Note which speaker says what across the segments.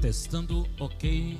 Speaker 1: Testando, ok.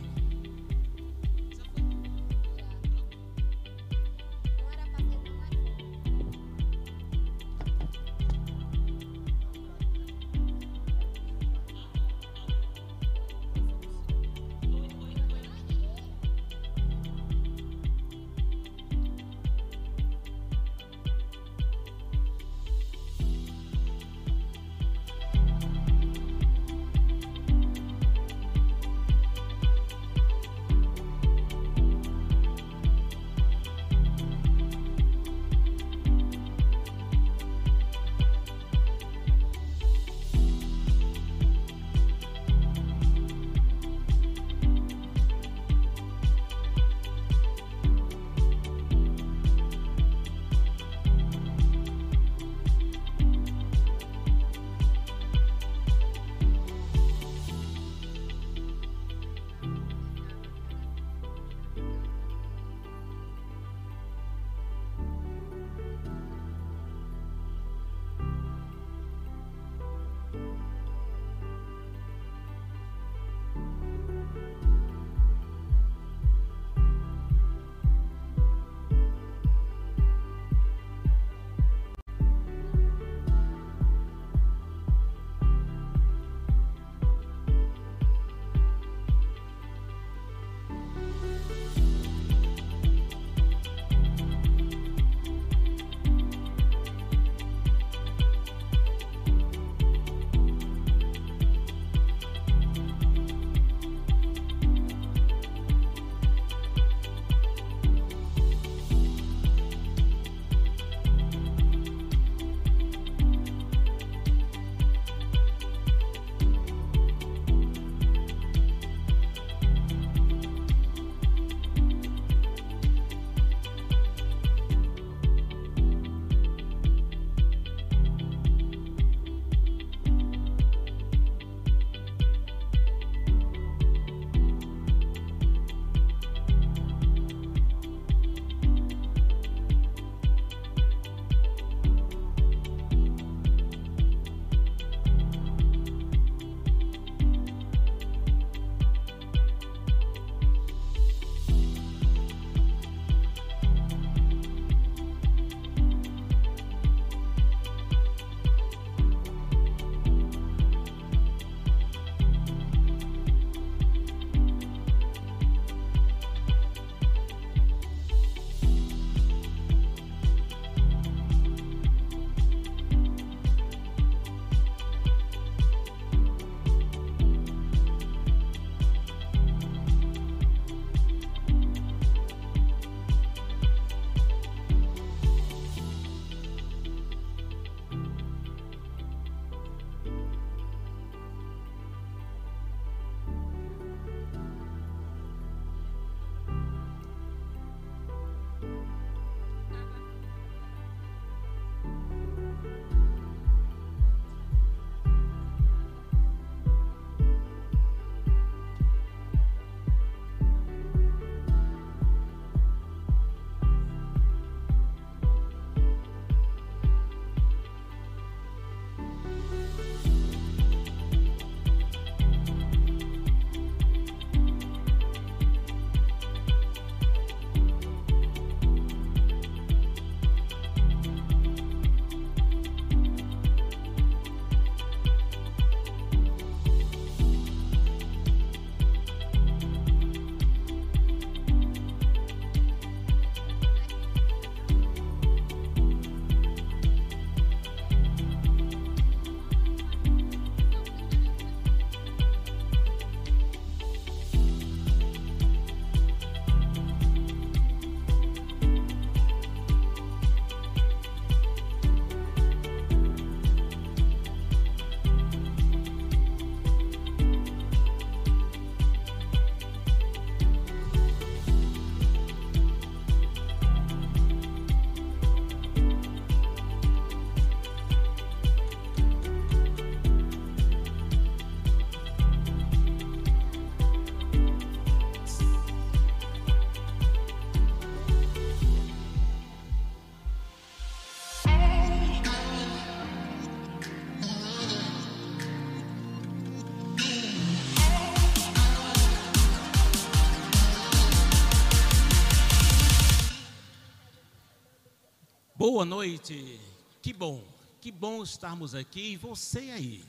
Speaker 1: Boa noite, que bom, que bom estarmos aqui e você aí.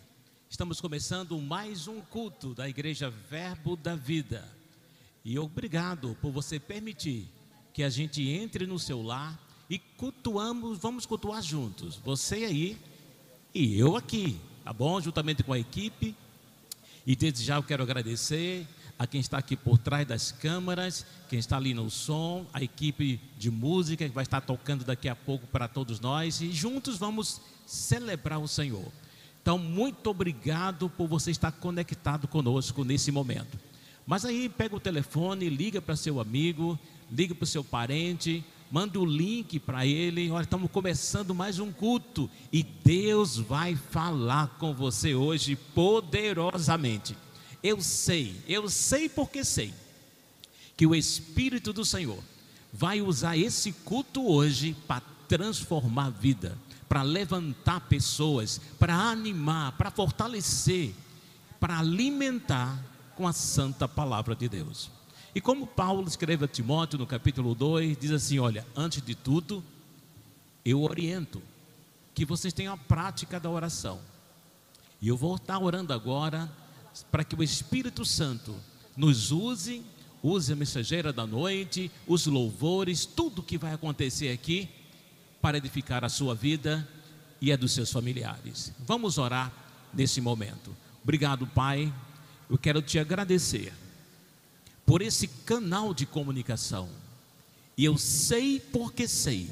Speaker 1: Estamos começando mais um culto da Igreja Verbo da Vida. E obrigado por você permitir que a gente entre no seu lar e cultuamos, vamos cultuar juntos. Você aí e eu aqui, tá bom? Juntamente com a equipe. E desde já eu quero agradecer a quem está aqui por trás das câmeras, quem está ali no som, a equipe de música que vai estar tocando daqui a pouco para todos nós e juntos vamos celebrar o Senhor. Então, muito obrigado por você estar conectado conosco nesse momento. Mas aí pega o telefone, liga para seu amigo, liga para o seu parente, manda o link para ele. Olha, estamos começando mais um culto e Deus vai falar com você hoje poderosamente. Eu sei, eu sei porque sei, que o Espírito do Senhor vai usar esse culto hoje para transformar a vida, para levantar pessoas, para animar, para fortalecer, para alimentar com a santa palavra de Deus. E como Paulo escreve a Timóteo no capítulo 2, diz assim: Olha, antes de tudo, eu oriento que vocês tenham a prática da oração. E eu vou estar orando agora para que o Espírito Santo nos use, use a mensageira da noite, os louvores, tudo que vai acontecer aqui para edificar a sua vida e a dos seus familiares. Vamos orar nesse momento. Obrigado, Pai. Eu quero te agradecer por esse canal de comunicação. E eu sei porque sei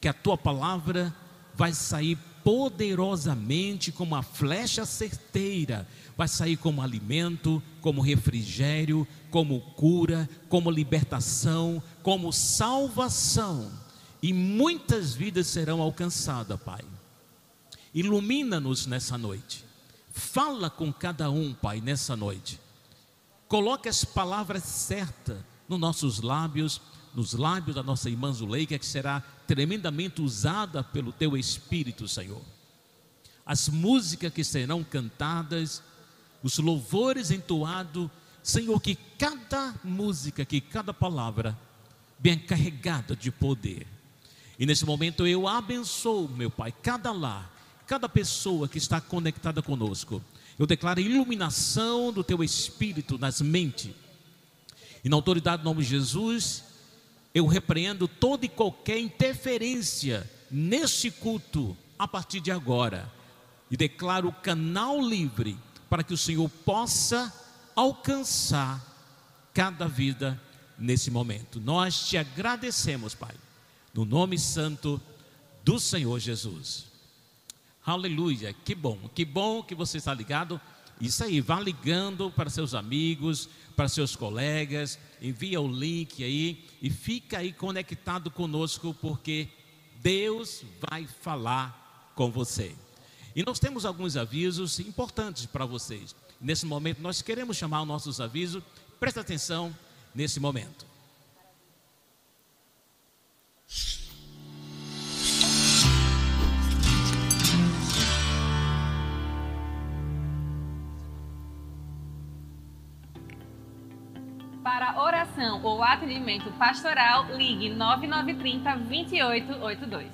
Speaker 1: que a tua palavra vai sair poderosamente como uma flecha certeira vai sair como alimento, como refrigério, como cura, como libertação, como salvação. E muitas vidas serão alcançadas, Pai. Ilumina-nos nessa noite. Fala com cada um, Pai, nessa noite. Coloque as palavras certas nos nossos lábios, nos lábios da nossa irmã Zuleika, que será tremendamente usada pelo Teu Espírito, Senhor. As músicas que serão cantadas, os louvores entoados, Senhor, que cada música, que cada palavra bem carregada de poder. E nesse momento eu abençoo, meu Pai, cada lar, cada pessoa que está conectada conosco. Eu declaro iluminação do teu espírito nas mentes. E na autoridade do nome de Jesus, eu repreendo toda e qualquer interferência neste culto a partir de agora. E declaro o canal livre para que o Senhor possa alcançar cada vida nesse momento. Nós te agradecemos, Pai, no nome santo do Senhor Jesus. Aleluia, que bom, que bom que você está ligado. Isso aí, vá ligando para seus amigos, para seus colegas, envia o link aí e fica aí conectado conosco, porque Deus vai falar com você. E nós temos alguns avisos importantes para vocês. Nesse momento, nós queremos chamar os nossos avisos. Presta atenção nesse momento.
Speaker 2: Para oração ou atendimento pastoral, ligue 9930 2882.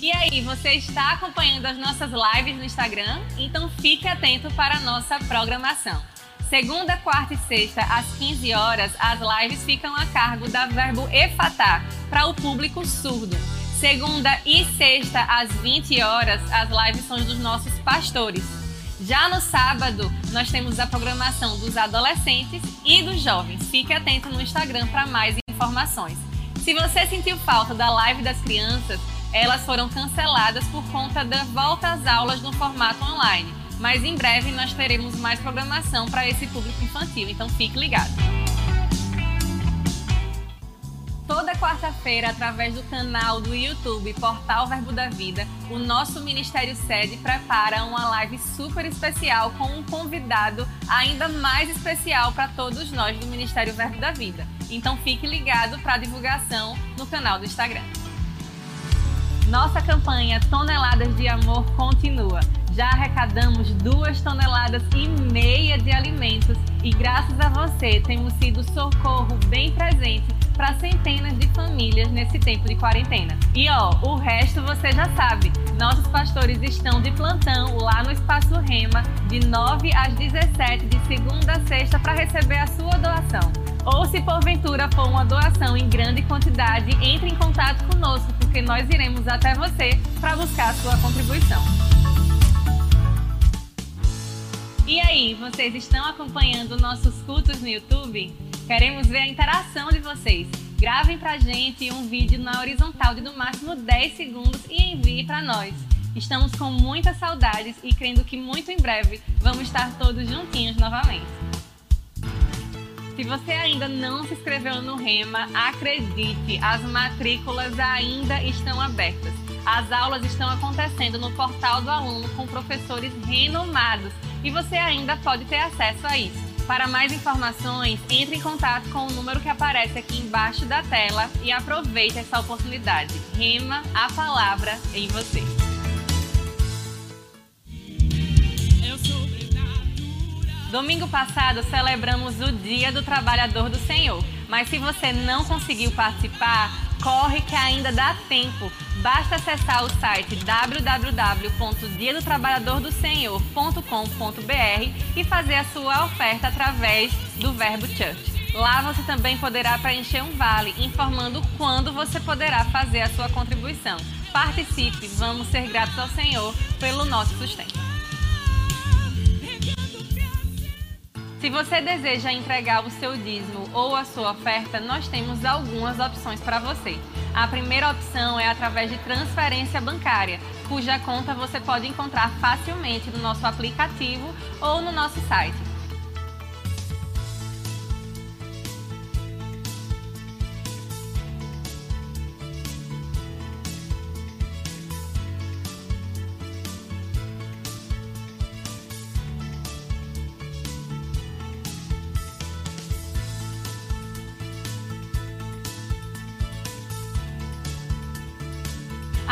Speaker 2: E aí, você está acompanhando as nossas lives no Instagram? Então fique atento para a nossa programação. Segunda, quarta e sexta, às 15 horas, as lives ficam a cargo da Verbo Efatá, para o público surdo. Segunda e sexta, às 20 horas, as lives são dos nossos pastores. Já no sábado, nós temos a programação dos adolescentes e dos jovens. Fique atento no Instagram para mais informações. Se você sentiu falta da live das crianças, elas foram canceladas por conta da volta às aulas no formato online. Mas em breve nós teremos mais programação para esse público infantil, então fique ligado. Toda quarta-feira, através do canal do YouTube Portal Verbo da Vida, o nosso Ministério Sede prepara uma live super especial com um convidado ainda mais especial para todos nós do Ministério Verbo da Vida. Então fique ligado para a divulgação no canal do Instagram. Nossa campanha Toneladas de Amor continua. Já arrecadamos duas toneladas e meia de alimentos e graças a você temos sido socorro bem presente para centenas de famílias nesse tempo de quarentena. E ó, o resto você já sabe. Nossos pastores estão de plantão lá no Espaço Rema, de 9 às 17, de segunda a sexta, para receber a sua doação. Ou se porventura for uma doação em grande quantidade, entre em contato conosco, porque nós iremos até você para buscar a sua contribuição. E aí, vocês estão acompanhando nossos cultos no YouTube? Queremos ver a interação de vocês. Gravem pra gente um vídeo na horizontal de no máximo 10 segundos e envie para nós. Estamos com muitas saudades e crendo que muito em breve vamos estar todos juntinhos novamente. Se você ainda não se inscreveu no Rema, acredite, as matrículas ainda estão abertas. As aulas estão acontecendo no portal do aluno com professores renomados e você ainda pode ter acesso a isso. Para mais informações, entre em contato com o número que aparece aqui embaixo da tela e aproveite essa oportunidade. Rema a palavra em você. Domingo passado celebramos o Dia do Trabalhador do Senhor, mas se você não conseguiu participar, corre que ainda dá tempo. Basta acessar o site www.diadotrabalhadordosenhor.com.br e fazer a sua oferta através do Verbo Church. Lá você também poderá preencher um vale informando quando você poderá fazer a sua contribuição. Participe, vamos ser gratos ao Senhor pelo nosso sustento. Se você deseja entregar o seu dízimo ou a sua oferta, nós temos algumas opções para você. A primeira opção é através de transferência bancária, cuja conta você pode encontrar facilmente no nosso aplicativo ou no nosso site.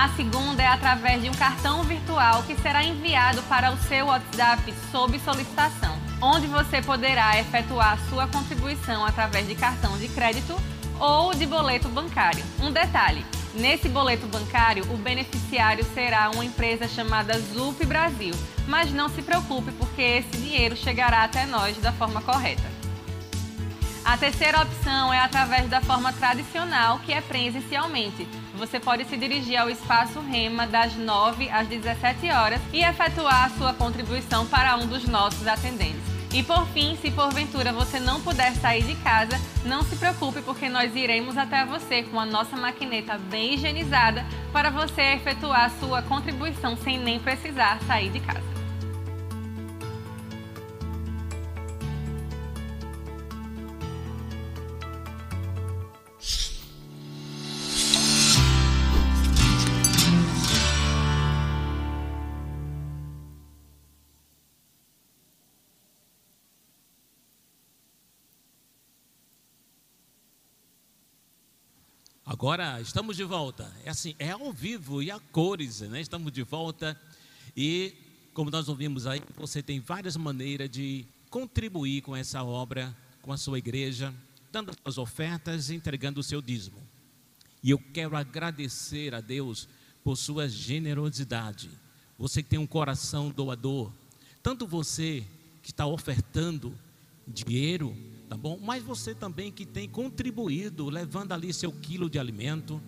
Speaker 2: A segunda é através de um cartão virtual que será enviado para o seu WhatsApp sob solicitação, onde você poderá efetuar sua contribuição através de cartão de crédito ou de boleto bancário. Um detalhe: nesse boleto bancário, o beneficiário será uma empresa chamada Zup Brasil, mas não se preocupe porque esse dinheiro chegará até nós da forma correta. A terceira opção é através da forma tradicional, que é presencialmente. Você pode se dirigir ao espaço Rema das 9 às 17 horas e efetuar a sua contribuição para um dos nossos atendentes. E por fim, se porventura você não puder sair de casa, não se preocupe porque nós iremos até você com a nossa maquineta bem higienizada para você efetuar a sua contribuição sem nem precisar sair de casa.
Speaker 1: Agora estamos de volta. É assim, é ao vivo e a cores, né? Estamos de volta e como nós ouvimos aí, você tem várias maneiras de contribuir com essa obra, com a sua igreja, dando as ofertas e entregando o seu dízimo. E eu quero agradecer a Deus por sua generosidade. Você que tem um coração doador, tanto você que está ofertando dinheiro, tá bom? Mas você também que tem contribuído, levando ali seu quilo de alimento,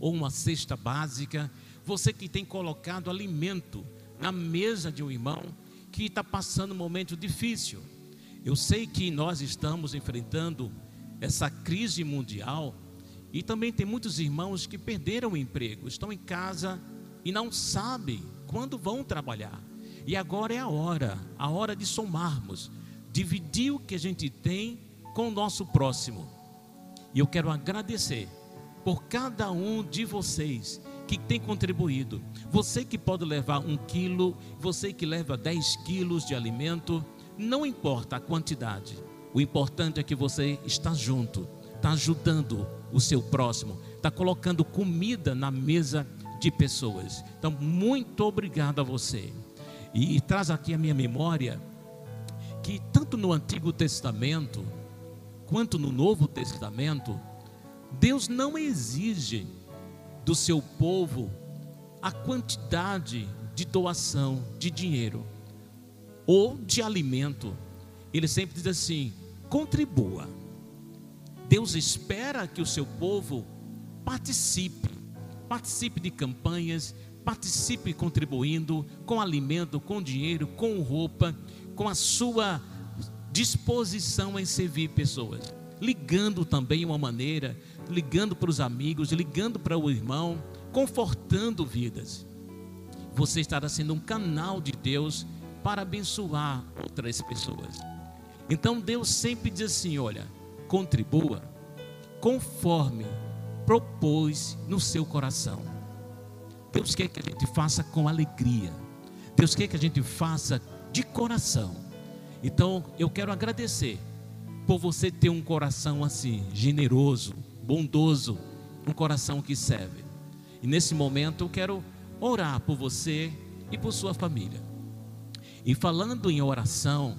Speaker 1: ou uma cesta básica, você que tem colocado alimento na mesa de um irmão que está passando um momento difícil. Eu sei que nós estamos enfrentando essa crise mundial e também tem muitos irmãos que perderam o emprego, estão em casa e não sabem quando vão trabalhar. E agora é a hora, a hora de somarmos dividir o que a gente tem com o nosso próximo. E eu quero agradecer por cada um de vocês que tem contribuído. Você que pode levar um quilo, você que leva 10 quilos de alimento, não importa a quantidade. O importante é que você está junto, está ajudando o seu próximo, está colocando comida na mesa de pessoas. Então, muito obrigado a você. E, e traz aqui a minha memória que tanto no Antigo Testamento quanto no Novo Testamento, Deus não exige do seu povo a quantidade de doação de dinheiro ou de alimento. Ele sempre diz assim: contribua. Deus espera que o seu povo participe, participe de campanhas, participe contribuindo com alimento, com dinheiro, com roupa, com a sua disposição em servir pessoas, ligando também uma maneira, ligando para os amigos, ligando para o irmão, confortando vidas. Você estará sendo um canal de Deus para abençoar outras pessoas. Então Deus sempre diz assim: olha, contribua conforme propôs no seu coração. Deus quer que a gente faça com alegria. Deus quer que a gente faça de coração. Então eu quero agradecer por você ter um coração assim, generoso, bondoso, um coração que serve. E nesse momento eu quero orar por você e por sua família. E falando em oração,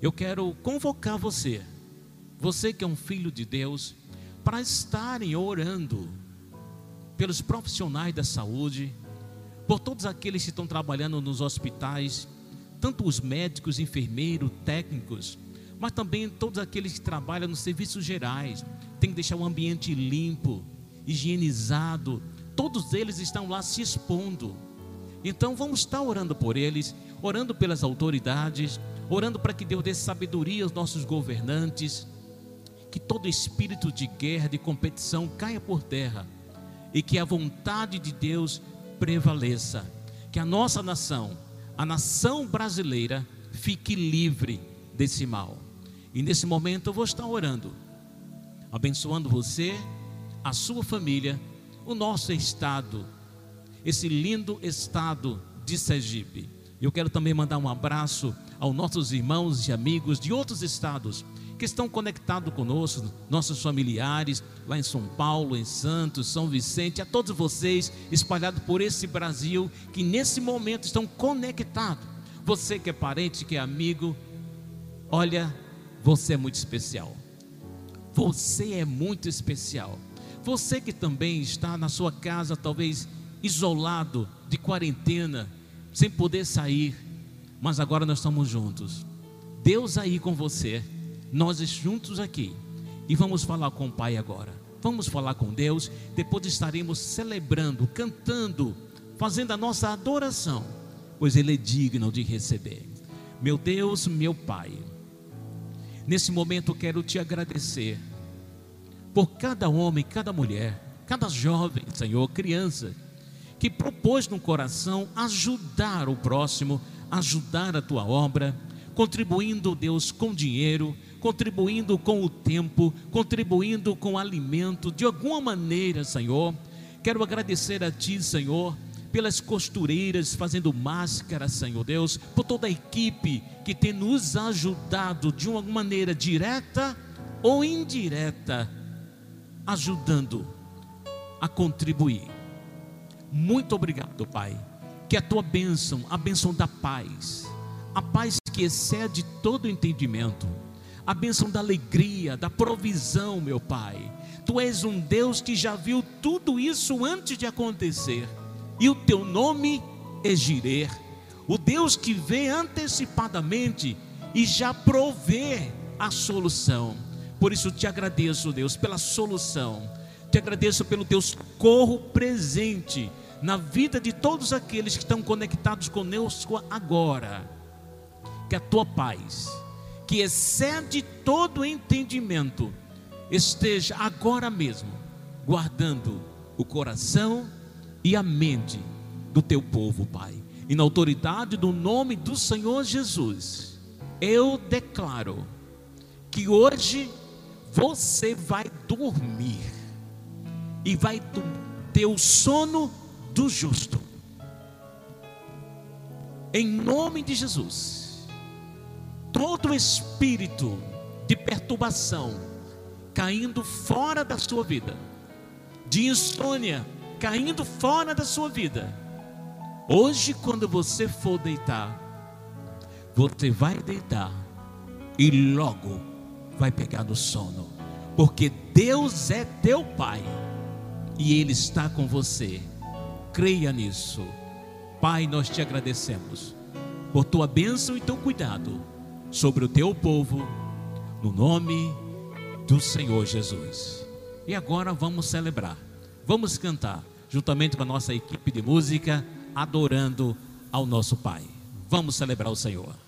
Speaker 1: eu quero convocar você, você que é um filho de Deus, para estarem orando pelos profissionais da saúde, por todos aqueles que estão trabalhando nos hospitais, tanto os médicos, enfermeiros, técnicos, mas também todos aqueles que trabalham nos serviços gerais, tem que deixar o ambiente limpo, higienizado, todos eles estão lá se expondo. Então vamos estar orando por eles, orando pelas autoridades, orando para que Deus dê sabedoria aos nossos governantes, que todo espírito de guerra, de competição caia por terra e que a vontade de Deus prevaleça, que a nossa nação, a nação brasileira, fique livre desse mal. E nesse momento eu vou estar orando, abençoando você, a sua família, o nosso estado, esse lindo estado de Sergipe. Eu quero também mandar um abraço aos nossos irmãos e amigos de outros estados que estão conectados conosco, nossos familiares, lá em São Paulo, em Santos, São Vicente, a todos vocês espalhados por esse Brasil, que nesse momento estão conectados. Você que é parente, que é amigo, olha, você é muito especial. Você é muito especial. Você que também está na sua casa, talvez isolado, de quarentena, sem poder sair, mas agora nós estamos juntos. Deus aí com você nós juntos aqui e vamos falar com o Pai agora. Vamos falar com Deus, depois estaremos celebrando, cantando, fazendo a nossa adoração, pois Ele é digno de receber. Meu Deus, meu Pai, nesse momento quero te agradecer por cada homem, cada mulher, cada jovem, Senhor, criança, que propôs no coração ajudar o próximo, ajudar a tua obra, contribuindo, Deus, com dinheiro, contribuindo com o tempo, contribuindo com o alimento, de alguma maneira, Senhor. Quero agradecer a Ti, Senhor, pelas costureiras fazendo máscara, Senhor Deus, por toda a equipe que tem nos ajudado de uma maneira direta ou indireta, ajudando a contribuir. Muito obrigado, Pai. Que a tua bênção, a bênção da paz, a paz que excede todo entendimento, a bênção da alegria, da provisão, meu Pai. Tu és um Deus que já viu tudo isso antes de acontecer, e o teu nome é Girer, o Deus que vê antecipadamente e já provê a solução. Por isso te agradeço, Deus, pela solução. Te agradeço pelo teu socorro presente na vida de todos aqueles que estão conectados conosco agora. Que a tua paz que excede todo entendimento, esteja agora mesmo guardando o coração e a mente do teu povo, Pai. E na autoridade do nome do Senhor Jesus, eu declaro que hoje você vai dormir e vai ter o sono do justo. Em nome de Jesus todo espírito de perturbação caindo fora da sua vida, de insônia caindo fora da sua vida. Hoje, quando você for deitar, você vai deitar e logo vai pegar no sono, porque Deus é teu Pai e Ele está com você. Creia nisso. Pai, nós te agradecemos por tua bênção e teu cuidado sobre o teu povo, no nome do Senhor Jesus. E agora vamos celebrar, vamos cantar, juntamente com a nossa equipe de música, adorando ao nosso Pai. Vamos celebrar o Senhor.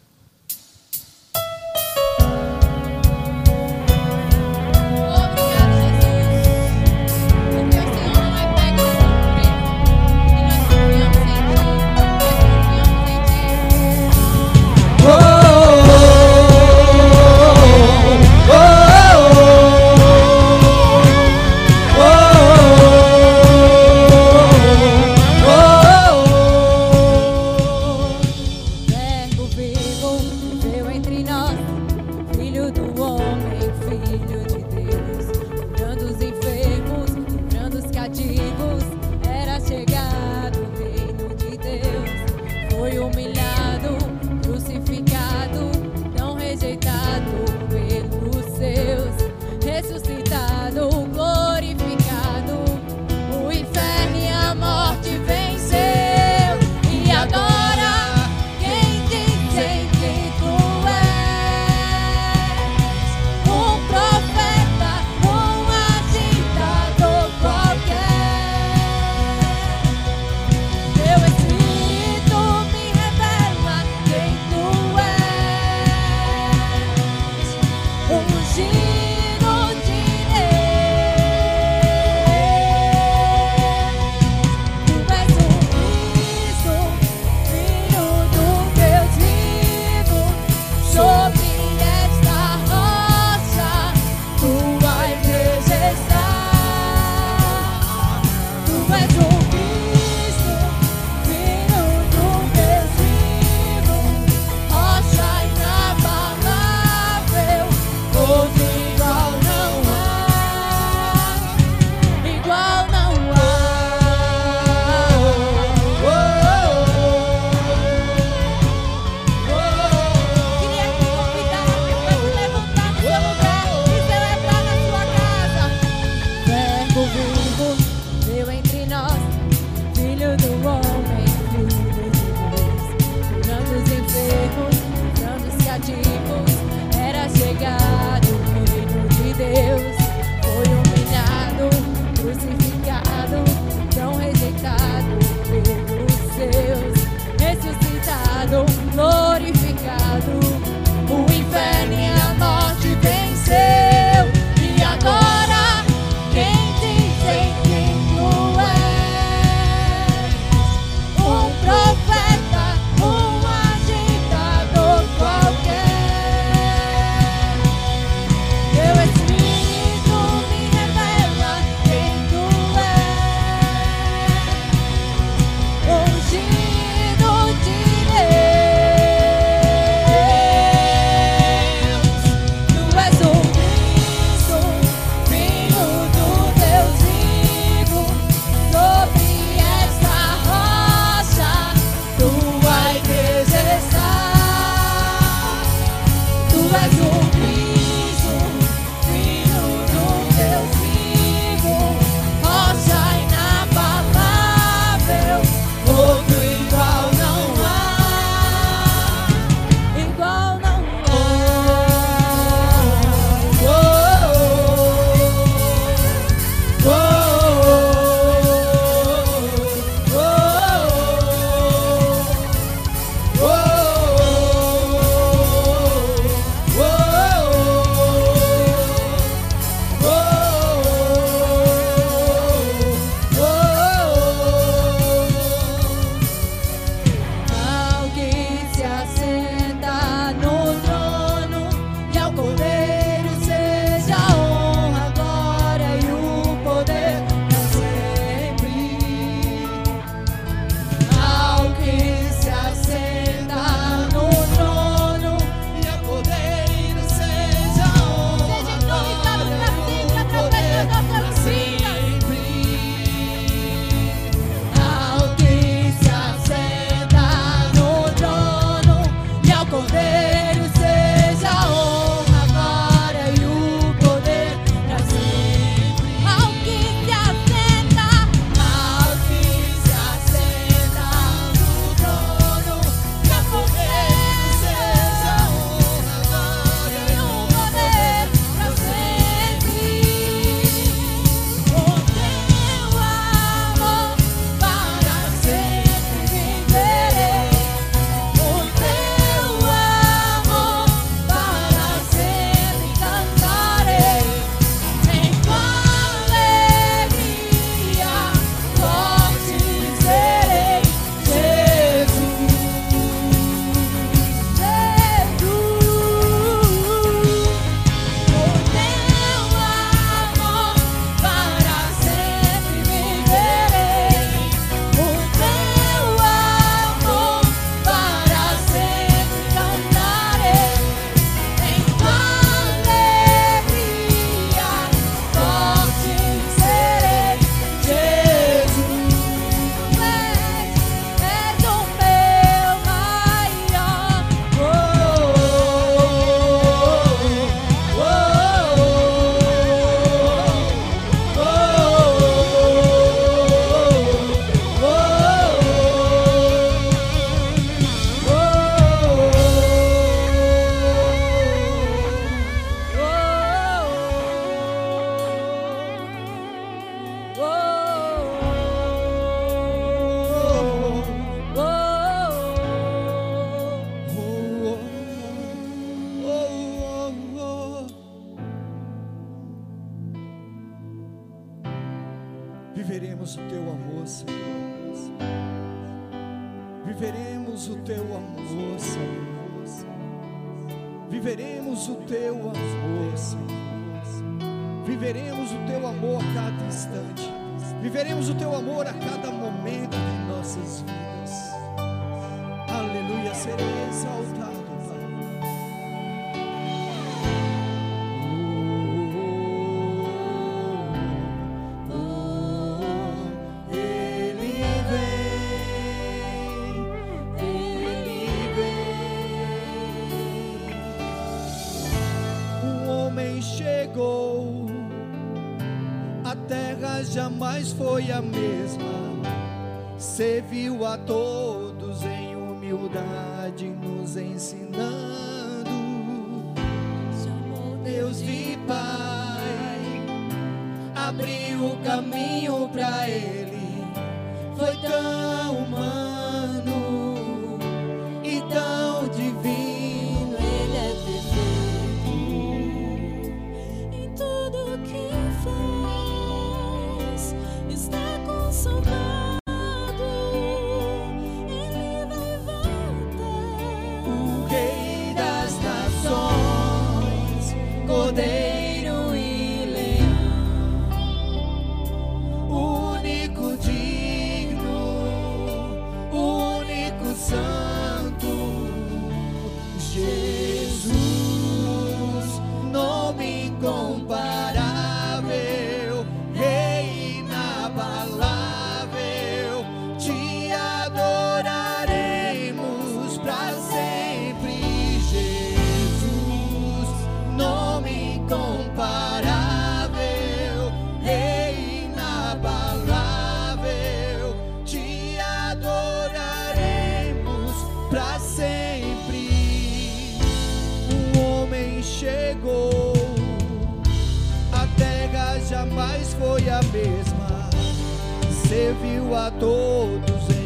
Speaker 3: Serviu a todos em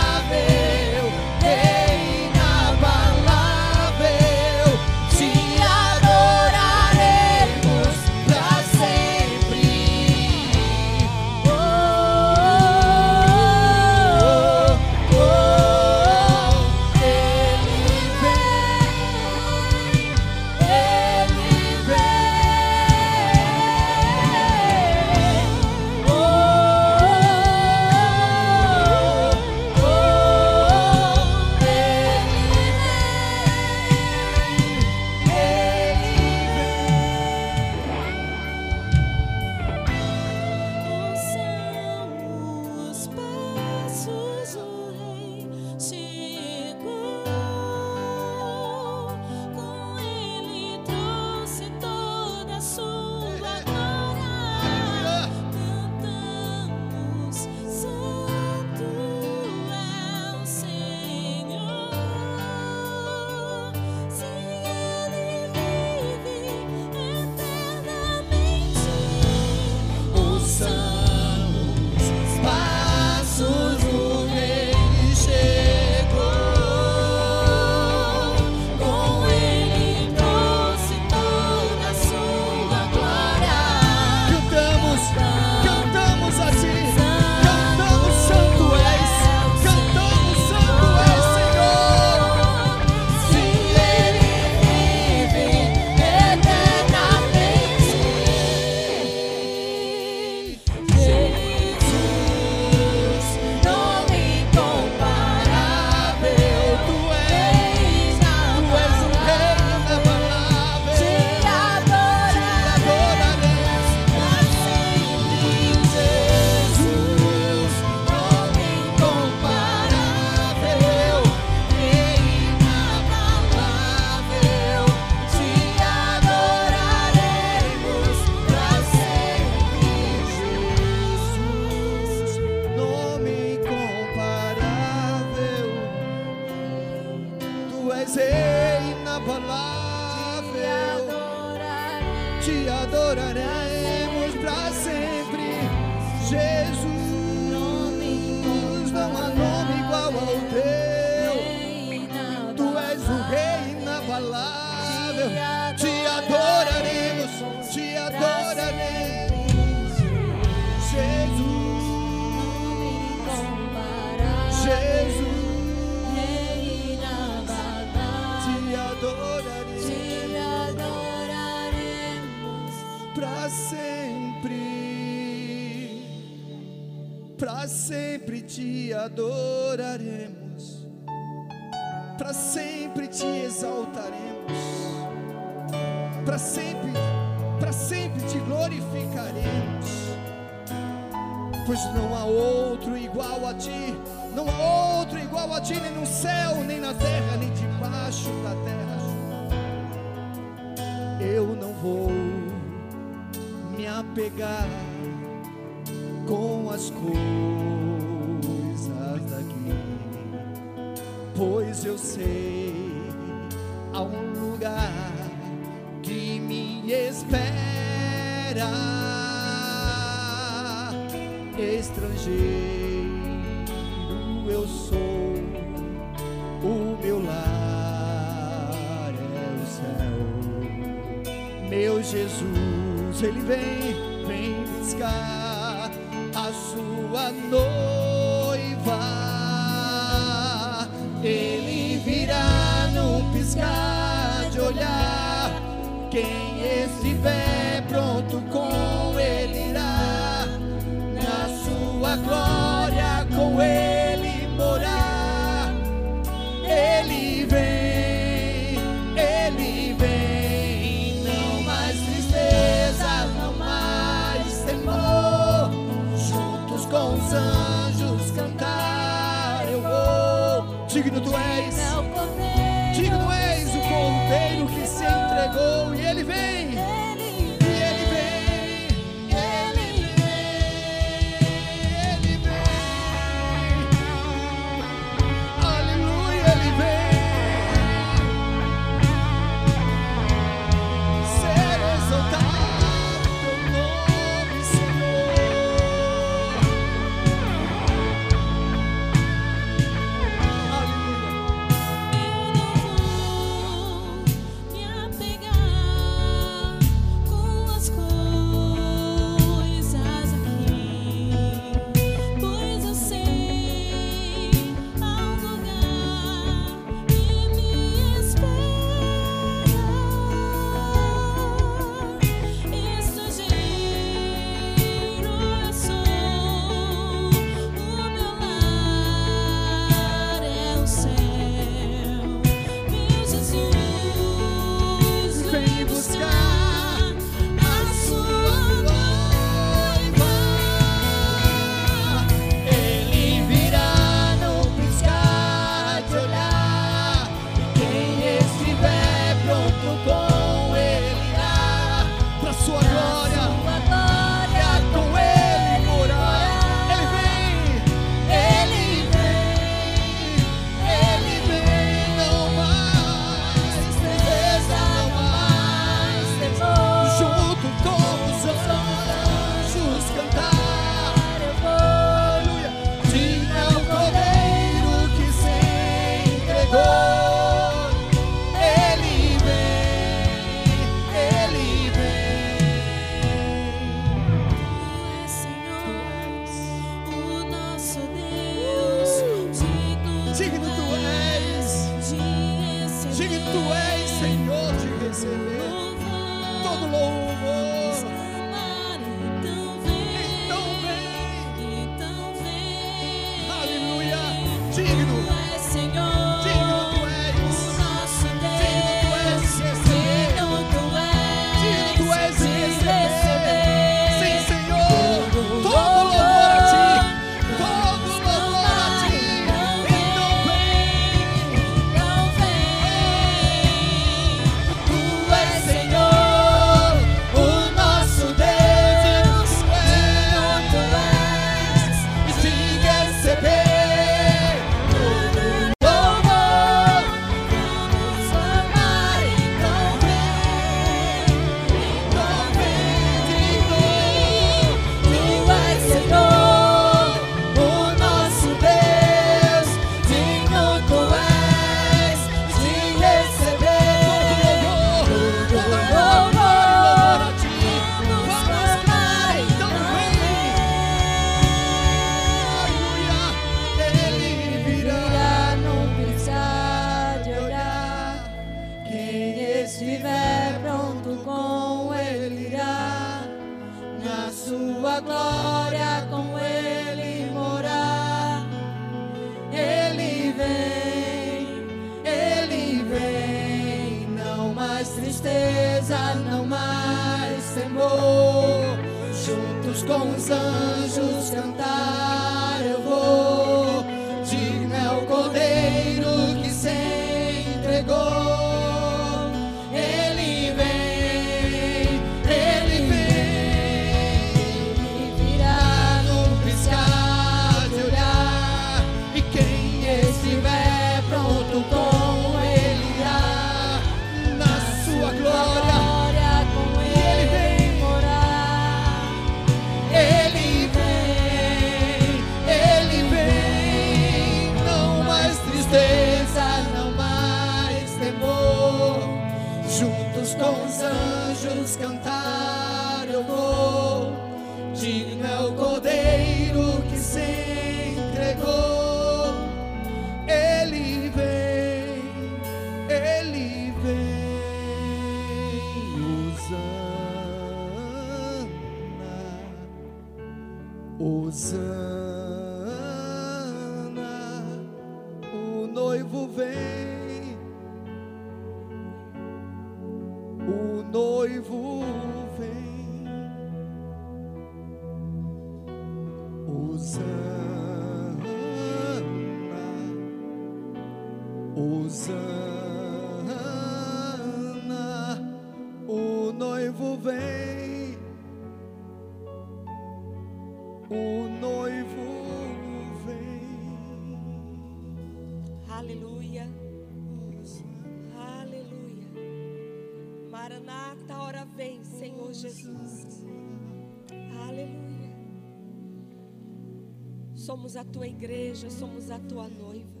Speaker 4: Somos a tua igreja, somos a tua noiva.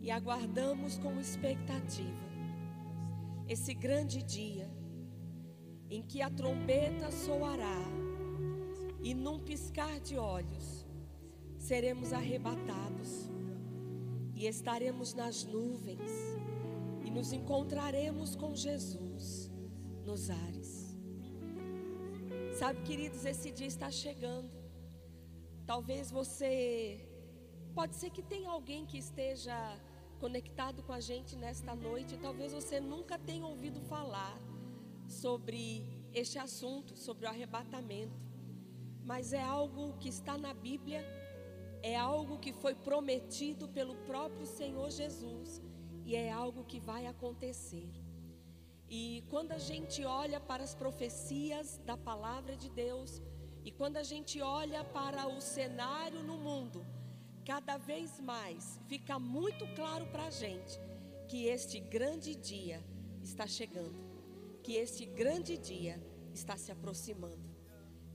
Speaker 4: E aguardamos com expectativa esse grande dia em que a trombeta soará e num piscar de olhos seremos arrebatados e estaremos nas nuvens e nos encontraremos com Jesus nos ares. Sabe, queridos, esse dia está chegando. Talvez você pode ser que tenha alguém que esteja conectado com a gente nesta noite, talvez você nunca tenha ouvido falar sobre este assunto, sobre o arrebatamento. Mas é algo que está na Bíblia é algo que foi prometido pelo próprio Senhor Jesus e é algo que vai acontecer. E quando a gente olha para as profecias da palavra de Deus e quando a gente olha para o cenário no mundo, cada vez mais fica muito claro para a gente que este grande dia está chegando, que este grande dia está se aproximando,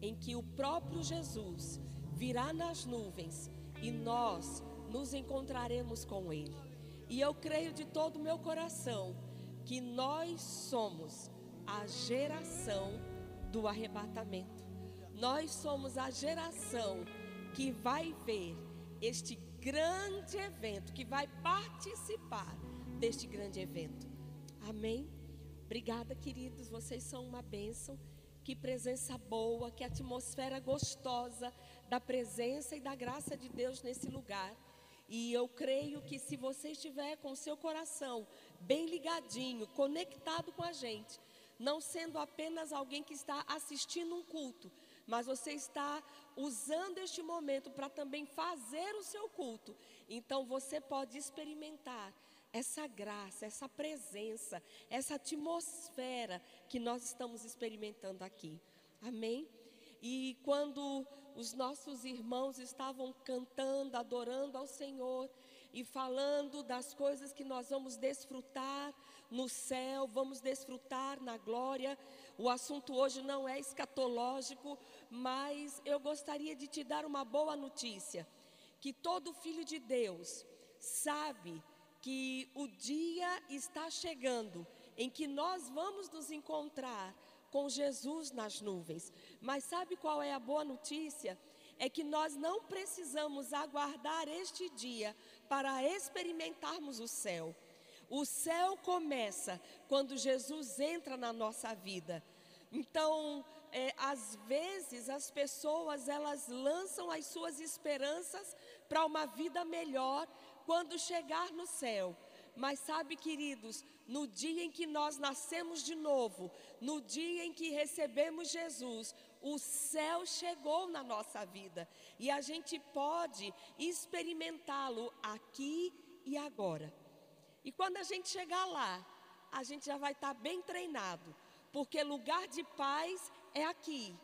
Speaker 4: em que o próprio Jesus virá nas nuvens e nós nos encontraremos com Ele. E eu creio de todo o meu coração que nós somos a geração do arrebatamento. Nós somos a geração que vai ver este grande evento, que vai participar deste grande evento. Amém? Obrigada, queridos. Vocês são uma bênção. Que presença boa, que atmosfera gostosa da presença e da graça de Deus nesse lugar. E eu creio que se você estiver com o seu coração bem ligadinho, conectado com a gente, não sendo apenas alguém que está assistindo um culto, mas você está usando este momento para também fazer o seu culto, então você pode experimentar essa graça, essa presença, essa atmosfera que nós estamos experimentando aqui. Amém? E quando os nossos irmãos estavam cantando, adorando ao Senhor e falando das coisas que nós vamos desfrutar no céu, vamos desfrutar na glória. O assunto hoje não é escatológico, mas eu gostaria de te dar uma boa notícia: que todo filho de Deus sabe que o dia está chegando em que nós vamos nos encontrar com Jesus nas nuvens. Mas sabe qual é a boa notícia? É que nós não precisamos aguardar este dia para experimentarmos o céu. O céu começa quando Jesus entra na nossa vida. Então, é, às vezes as pessoas elas lançam as suas esperanças para uma vida melhor quando chegar no céu. Mas sabe, queridos, no dia em que nós nascemos de novo, no dia em que recebemos Jesus, o céu chegou na nossa vida e a gente pode experimentá-lo aqui e agora. E quando a gente chegar lá, a gente já vai estar bem treinado, porque lugar de paz é aqui,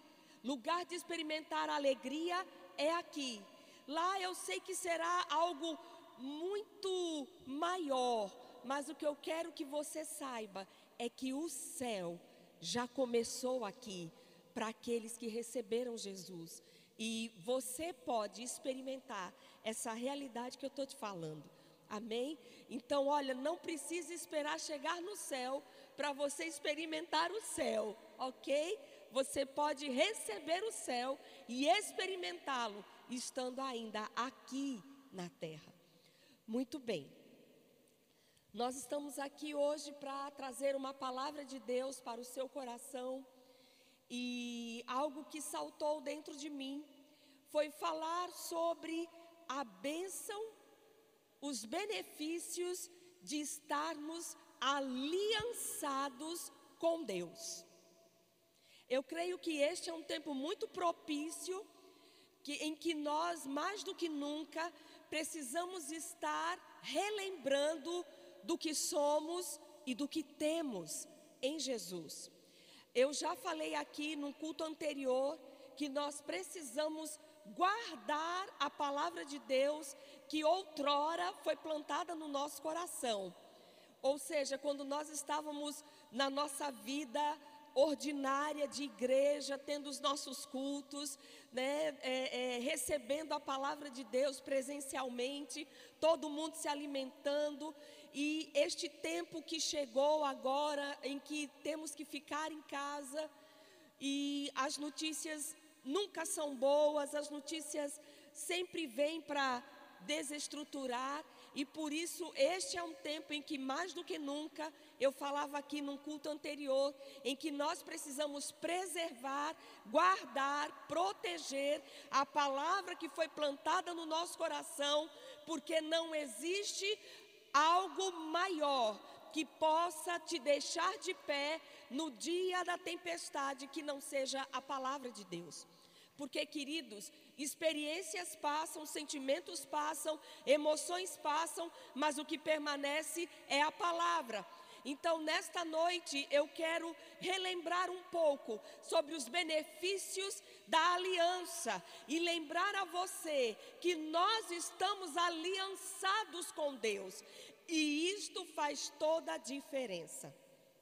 Speaker 4: lugar de experimentar alegria é aqui. Lá eu sei que será algo muito maior, mas o que eu quero que você saiba é que o céu já começou aqui para aqueles que receberam Jesus. E você pode experimentar essa realidade que eu estou te falando. Amém? Então, olha, não precisa esperar chegar no céu para você experimentar o céu, ok? Você pode receber o céu e experimentá-lo estando ainda aqui na terra. Muito bem. Nós estamos aqui hoje para trazer uma palavra de Deus para o seu coração e algo que saltou dentro de mim foi falar sobre a bênção, os benefícios de estarmos aliançados com Deus. Eu creio que este é um tempo muito propício que, em que nós, mais do que nunca, precisamos estar relembrando do que somos e do que temos em Jesus. Eu já falei aqui no culto anterior que nós precisamos guardar a palavra de Deus que outrora foi plantada no nosso coração. Ou seja, quando nós estávamos na nossa vida ordinária de igreja, tendo os nossos cultos, né, é, é, recebendo a palavra de Deus presencialmente, todo mundo se alimentando, e este tempo que chegou agora, em que temos que ficar em casa, e as notícias nunca são boas, as notícias sempre vêm para desestruturar, e por isso este é um tempo em que mais do que nunca, eu falava aqui num culto anterior, em que nós precisamos preservar, guardar, proteger a palavra que foi plantada no nosso coração, porque não existe algo maior que possa te deixar de pé no dia da tempestade que não seja a palavra de Deus. Porque, queridos, experiências passam, sentimentos passam, emoções passam, mas o que permanece é a palavra. Então, nesta noite, eu quero relembrar um pouco sobre os benefícios da aliança e lembrar a você que nós estamos aliançados com Deus e isto faz toda a diferença.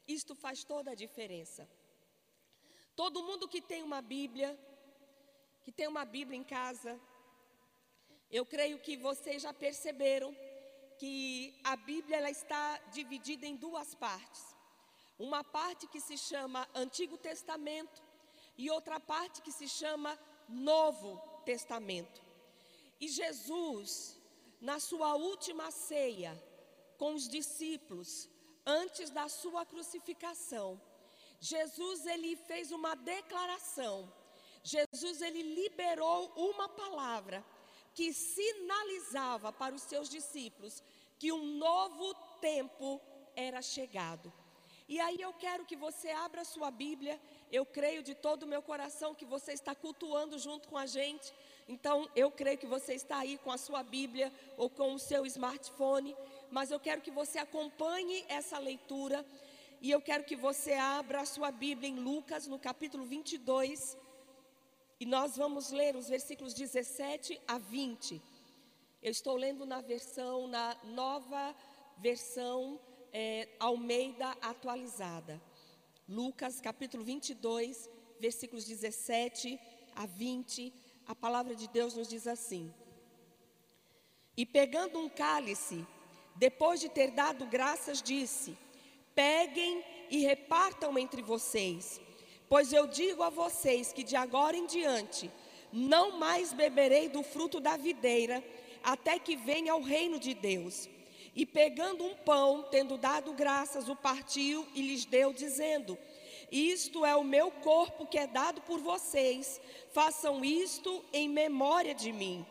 Speaker 4: Isto faz toda a diferença. Todo mundo que tem uma Bíblia, que tem uma Bíblia em casa, eu creio que vocês já perceberam que a Bíblia ela está dividida em duas partes. Uma parte que se chama Antigo Testamento e outra parte que se chama Novo Testamento. E Jesus, na sua última ceia com os discípulos, antes da sua crucificação, Jesus ele fez uma declaração Jesus ele liberou uma palavra que sinalizava para os seus discípulos que um novo tempo era chegado. E aí eu quero que você abra sua Bíblia. Eu creio de todo o meu coração que você está cultuando junto com a gente. Então eu creio que você está aí com a sua Bíblia ou com o seu smartphone. Mas eu quero que você acompanhe essa leitura. E eu quero que você abra a sua Bíblia em Lucas, no capítulo 22, e nós vamos ler os versículos 17 a 20. Eu estou lendo na versão, na nova versão é, Almeida atualizada. Lucas capítulo 22, versículos 17 a 20. A palavra de Deus nos diz assim: E pegando um cálice, depois de ter dado graças, disse: Peguem e repartam entre vocês Pois eu digo a vocês que de agora em diante não mais beberei do fruto da videira, até que venha o reino de Deus. E pegando um pão, tendo dado graças, o partiu e lhes deu, dizendo: Isto é o meu corpo que é dado por vocês. Façam isto em memória de mim.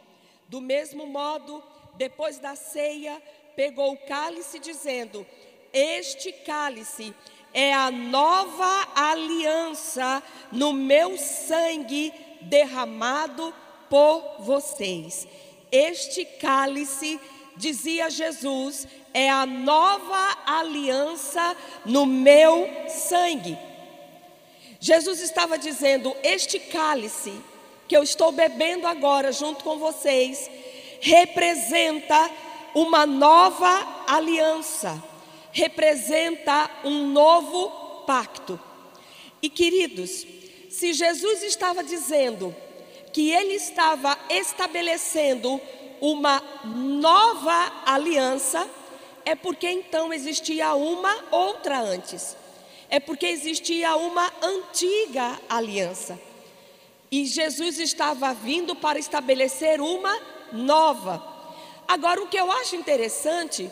Speaker 4: Do mesmo modo, depois da ceia, pegou o cálice, dizendo: Este cálice é a nova aliança no meu sangue derramado por vocês. Este cálice, dizia Jesus, é a nova aliança no meu sangue. Jesus estava dizendo: Este cálice que eu estou bebendo agora junto com vocês representa uma nova aliança, representa um novo pacto. E queridos, se Jesus estava dizendo que ele estava estabelecendo uma nova aliança, é porque então existia uma outra antes. É porque existia uma antiga aliança. E Jesus estava vindo para estabelecer uma nova. Agora, o que eu acho interessante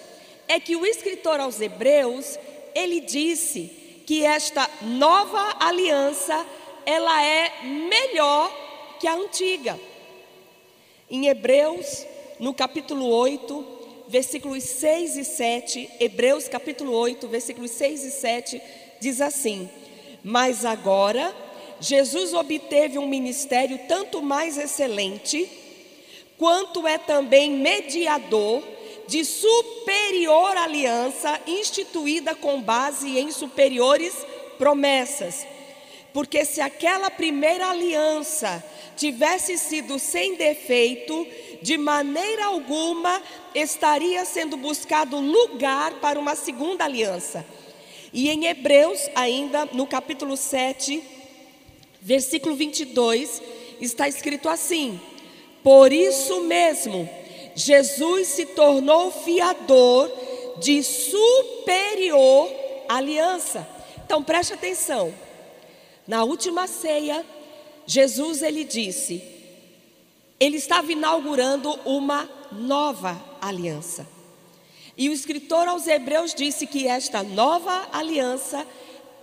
Speaker 4: é que o escritor aos Hebreus, ele disse que esta nova aliança, ela é melhor que a antiga. Em Hebreus, no capítulo 8, versículos 6 e 7, Hebreus capítulo 8, versículos 6 e 7, diz assim: Mas agora Jesus obteve um ministério tanto mais excelente quanto é também mediador de superior aliança instituída com base em superiores promessas. Porque se aquela primeira aliança tivesse sido sem defeito, de maneira alguma estaria sendo buscado lugar para uma segunda aliança. E em Hebreus, ainda no capítulo 7, versículo 22, está escrito assim: por isso mesmo, Jesus se tornou fiador de superior aliança. Então preste atenção. Na última ceia, Jesus ele disse, ele estava inaugurando uma nova aliança. E o escritor aos Hebreus disse que esta nova aliança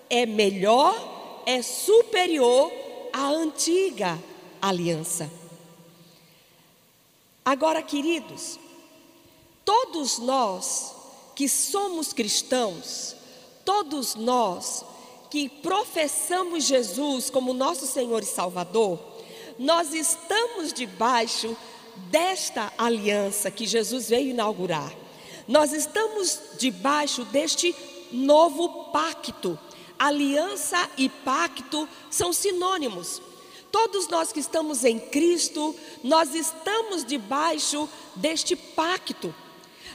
Speaker 4: é melhor, é superior à antiga aliança. Agora, queridos, todos nós que somos cristãos, todos nós que professamos Jesus como nosso Senhor e Salvador, nós estamos debaixo desta aliança que Jesus veio inaugurar. Nós estamos debaixo deste novo pacto. Aliança e pacto são sinônimos. Todos nós que estamos em Cristo, nós estamos debaixo deste pacto.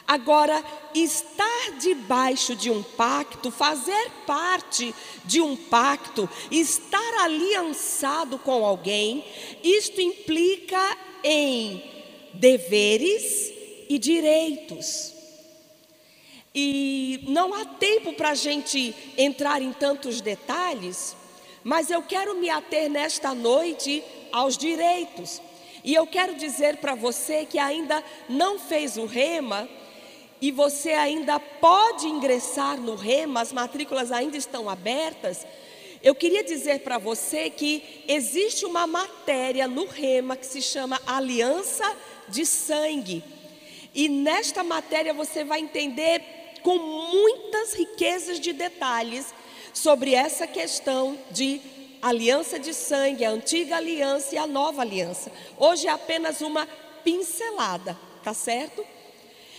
Speaker 4: Agora, estar debaixo de um pacto, fazer parte de um pacto, estar aliançado com alguém, isto implica em deveres e direitos. E não há tempo para a gente entrar em tantos detalhes, mas eu quero me ater nesta noite aos direitos. E eu quero dizer para você que ainda não fez o rema e você ainda pode ingressar no rema, as matrículas ainda estão abertas. Eu queria dizer para você que existe uma matéria no rema que se chama Aliança de Sangue. E nesta matéria você vai entender com muitas riquezas de detalhes sobre essa questão de aliança de sangue, a antiga aliança e a nova aliança. Hoje é apenas uma pincelada, tá certo?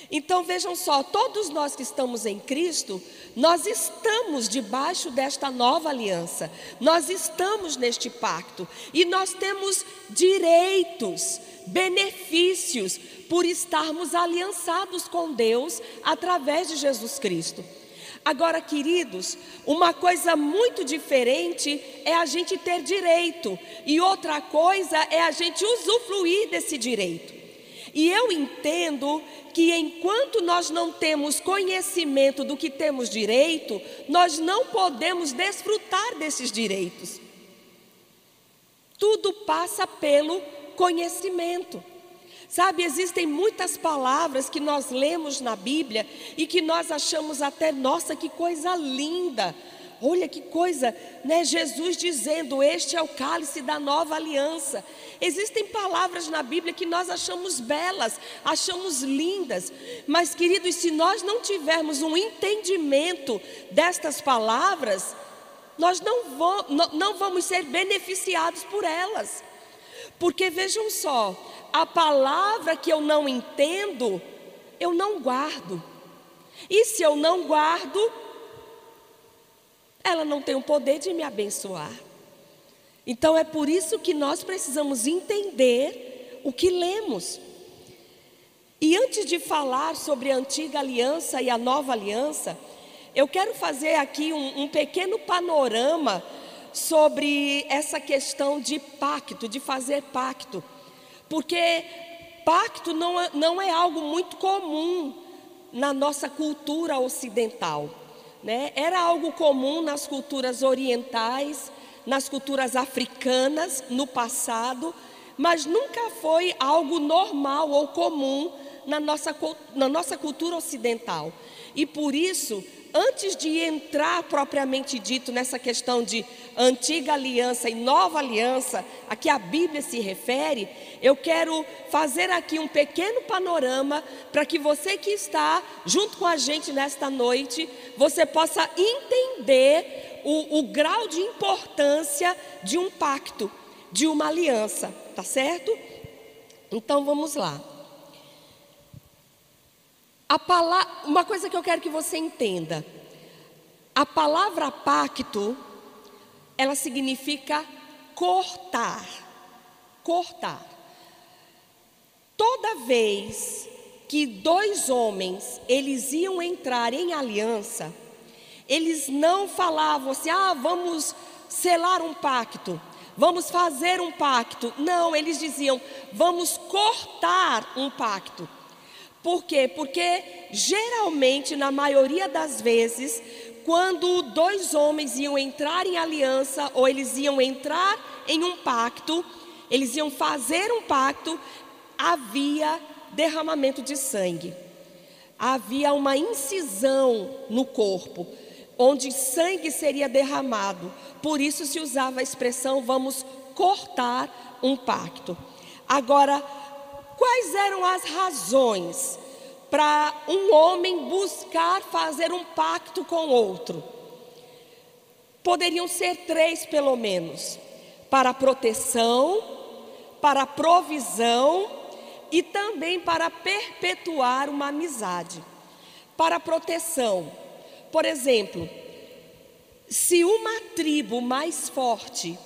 Speaker 4: Então vejam só, todos nós que estamos em Cristo, nós estamos debaixo desta nova aliança, nós estamos neste pacto e nós temos direitos, benefícios por estarmos aliançados com Deus através de Jesus Cristo. Agora, queridos, uma coisa muito diferente é a gente ter direito, e outra coisa é a gente usufruir desse direito. E eu entendo que enquanto nós não temos conhecimento do que temos direito, nós não podemos desfrutar desses direitos. Tudo passa pelo conhecimento. Sabe, existem muitas palavras que nós lemos na Bíblia e que nós achamos até, nossa, que coisa linda. Olha que coisa, né? Jesus dizendo: Este é o cálice da nova aliança. Existem palavras na Bíblia que nós achamos belas, achamos lindas, mas queridos, se nós não tivermos um entendimento destas palavras, nós não, vamos, não vamos ser beneficiados por elas. Porque vejam só, a palavra que eu não entendo, eu não guardo. E se eu não guardo, ela não tem o poder de me abençoar. Então é por isso que nós precisamos entender o que lemos. E antes de falar sobre a antiga aliança e a nova aliança, eu quero fazer aqui um, um pequeno panorama sobre essa questão de pacto, de fazer pacto, porque pacto não é, não é algo muito comum na nossa cultura ocidental. Né? Era algo comum nas culturas orientais, nas culturas africanas no passado, mas nunca foi algo normal ou comum na nossa, na nossa cultura ocidental. E por isso antes de entrar propriamente dito nessa questão de antiga aliança e nova aliança, a que a Bíblia se refere, eu quero fazer aqui um pequeno panorama para que você que está junto com a gente nesta noite, você possa entender o, o grau de importância de um pacto, de uma aliança, tá certo? Então vamos lá. A uma coisa que eu quero que você entenda. A palavra pacto, ela significa cortar. Cortar. Toda vez que dois homens, eles iam entrar em aliança, eles não falavam assim: "Ah, vamos selar um pacto, vamos fazer um pacto". Não, eles diziam: "Vamos cortar um pacto". Por quê? Porque geralmente, na maioria das vezes, quando dois homens iam entrar em aliança ou eles iam entrar em um pacto, eles iam fazer um pacto, havia derramamento de sangue. Havia uma incisão no corpo, onde sangue seria derramado. Por isso se usava a expressão vamos cortar um pacto. Agora, Quais eram as razões para um homem buscar fazer um pacto com outro? Poderiam ser três, pelo menos: para proteção, para provisão e também para perpetuar uma amizade. Para proteção, por exemplo, se uma tribo mais forte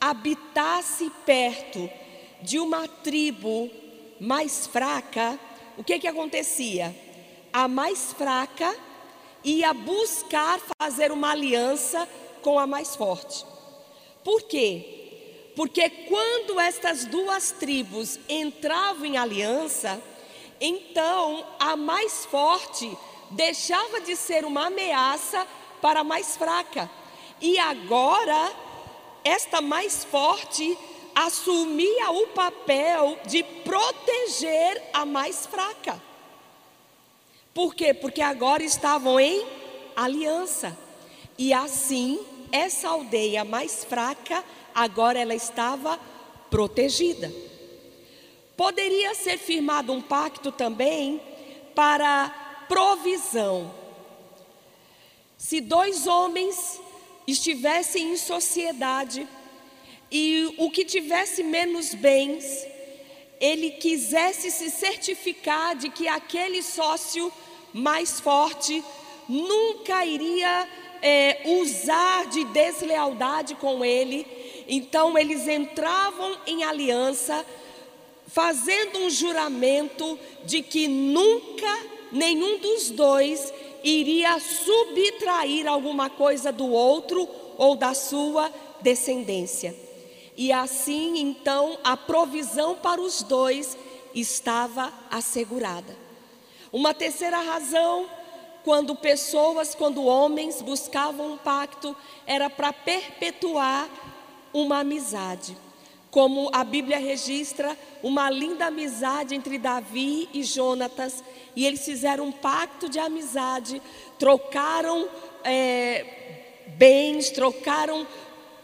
Speaker 4: habitasse perto de uma tribo mais fraca, o que que acontecia? A mais fraca ia buscar fazer uma aliança com a mais forte. Por quê? Porque quando estas duas tribos entravam em aliança, então a mais forte deixava de ser uma ameaça para a mais fraca. E agora, esta mais forte assumia o papel de proteger a mais fraca. Por quê? Porque agora estavam em aliança. E assim, essa aldeia mais fraca, agora ela estava protegida. Poderia ser firmado um pacto também para provisão. Se dois homens estivessem em sociedade, e o que tivesse menos bens, ele quisesse se certificar de que aquele sócio mais forte nunca iria é, usar de deslealdade com ele. Então eles entravam em aliança, fazendo um juramento de que nunca nenhum dos dois iria subtrair alguma coisa do outro ou da sua descendência. E assim, então, a provisão para os dois estava assegurada. Uma terceira razão, quando pessoas, quando homens buscavam um pacto, era para perpetuar uma amizade. Como a Bíblia registra uma linda amizade entre Davi e Jonatas, e eles fizeram um pacto de amizade, trocaram é, bens, trocaram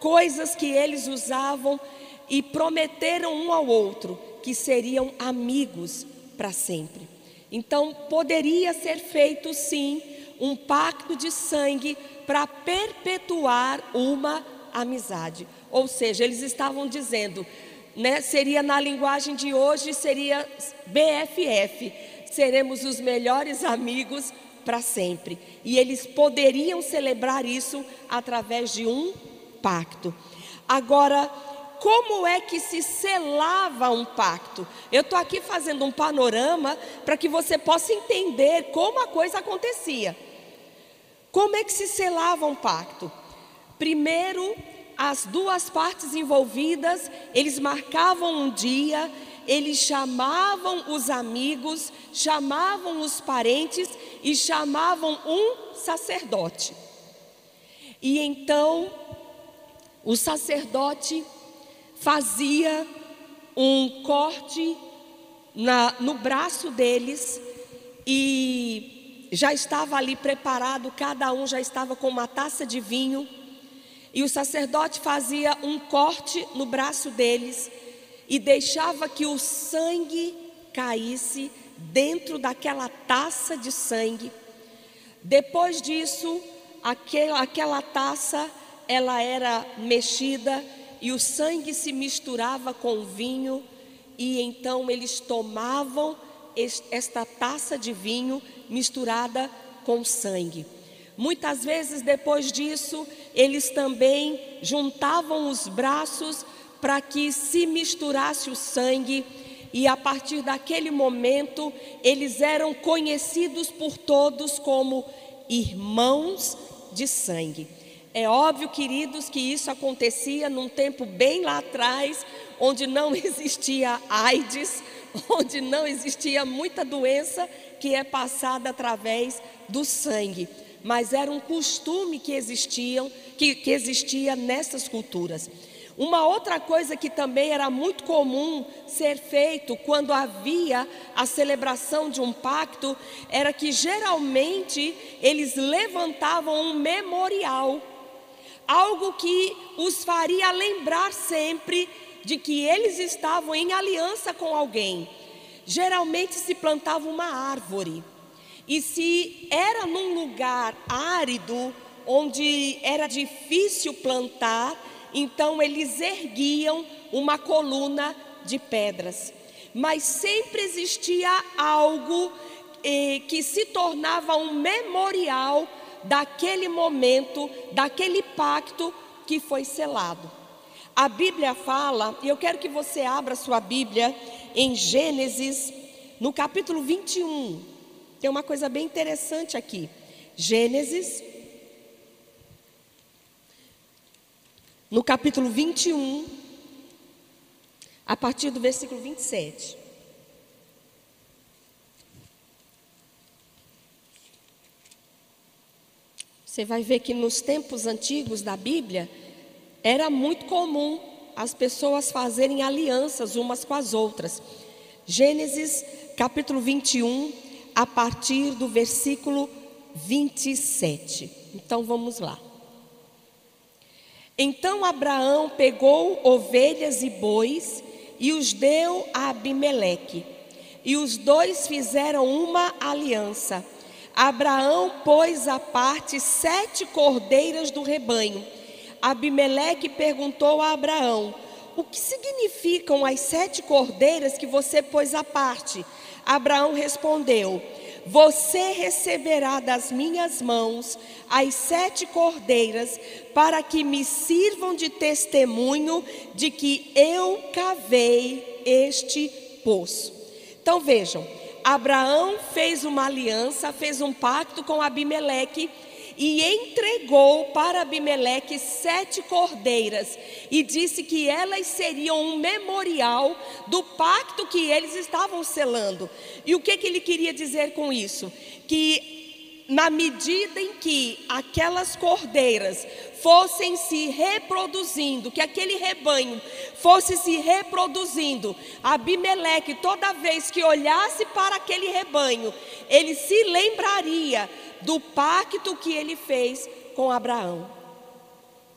Speaker 4: coisas que eles usavam e prometeram um ao outro que seriam amigos para sempre. Então, poderia ser feito sim um pacto de sangue para perpetuar uma amizade. Ou seja, eles estavam dizendo, né, seria na linguagem de hoje, seria BFF, seremos os melhores amigos para sempre. E eles poderiam celebrar isso através de um pacto. Agora, como é que se selava um pacto? Eu estou aqui fazendo um panorama para que você possa entender como a coisa acontecia. Como é que se selava um pacto? Primeiro, as duas partes envolvidas, eles marcavam um dia, eles chamavam os amigos, chamavam os parentes e chamavam um sacerdote. E então, o sacerdote fazia um corte na, no braço deles e já estava ali preparado, cada um já estava com uma taça de vinho. E o sacerdote fazia um corte no braço deles e deixava que o sangue caísse dentro daquela taça de sangue. Depois disso, aquela, aquela taça ela era mexida e o sangue se misturava com o vinho, e então eles tomavam esta taça de vinho misturada com sangue. Muitas vezes depois disso, eles também juntavam os braços para que se misturasse o sangue, e a partir daquele momento, eles eram conhecidos por todos como irmãos de sangue. É óbvio, queridos, que isso acontecia num tempo bem lá atrás, onde não existia AIDS, onde não existia muita doença que é passada através do sangue. Mas era um costume que existiam, que, que existia nessas culturas. Uma outra coisa que também era muito comum ser feito quando havia a celebração de um pacto era que geralmente eles levantavam um memorial algo que os faria lembrar sempre de que eles estavam em aliança com alguém. Geralmente se plantava uma árvore, e se era num lugar árido, onde era difícil plantar, então eles erguiam uma coluna de pedras. Mas sempre existia algo eh, que se tornava um memorial daquele momento, daquele pacto que foi selado. A Bíblia fala, e eu quero que você abra sua Bíblia em Gênesis, no capítulo 21. Tem uma coisa bem interessante aqui. Gênesis, no capítulo 21, a partir do versículo 27. Você vai ver que nos tempos antigos da Bíblia era muito comum as pessoas fazerem alianças umas com as outras. Gênesis capítulo 21, a partir do versículo 27. Então vamos lá. Então Abraão pegou ovelhas e bois e os deu a Abimeleque. E os dois fizeram uma aliança. Abraão pôs à parte sete cordeiras do rebanho. Abimeleque perguntou a Abraão: O que significam as sete cordeiras que você pôs à parte? Abraão respondeu: Você receberá das minhas mãos as sete cordeiras, para que me sirvam de testemunho de que eu cavei este poço. Então vejam, Abraão fez uma aliança, fez um pacto com Abimeleque e entregou para Abimeleque sete cordeiras e disse que elas seriam um memorial do pacto que eles estavam selando. E o que, que ele queria dizer com isso? Que na medida em que aquelas cordeiras fossem se reproduzindo, que aquele rebanho fosse se reproduzindo, Abimeleque, toda vez que olhasse para aquele rebanho, ele se lembraria do pacto que ele fez com Abraão.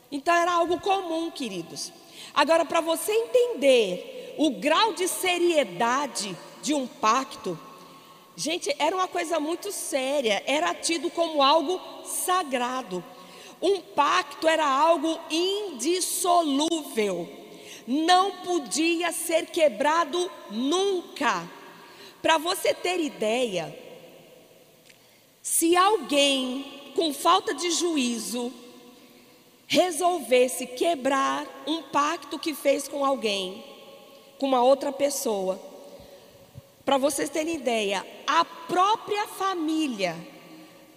Speaker 4: Então era algo comum, queridos. Agora, para você entender o grau de seriedade de um pacto, gente, era uma coisa muito séria, era tido como algo sagrado. Um pacto era algo indissolúvel, não podia ser quebrado nunca. Para você ter ideia, se alguém com falta de juízo resolvesse quebrar um pacto que fez com alguém, com uma outra pessoa, para vocês terem ideia, a própria família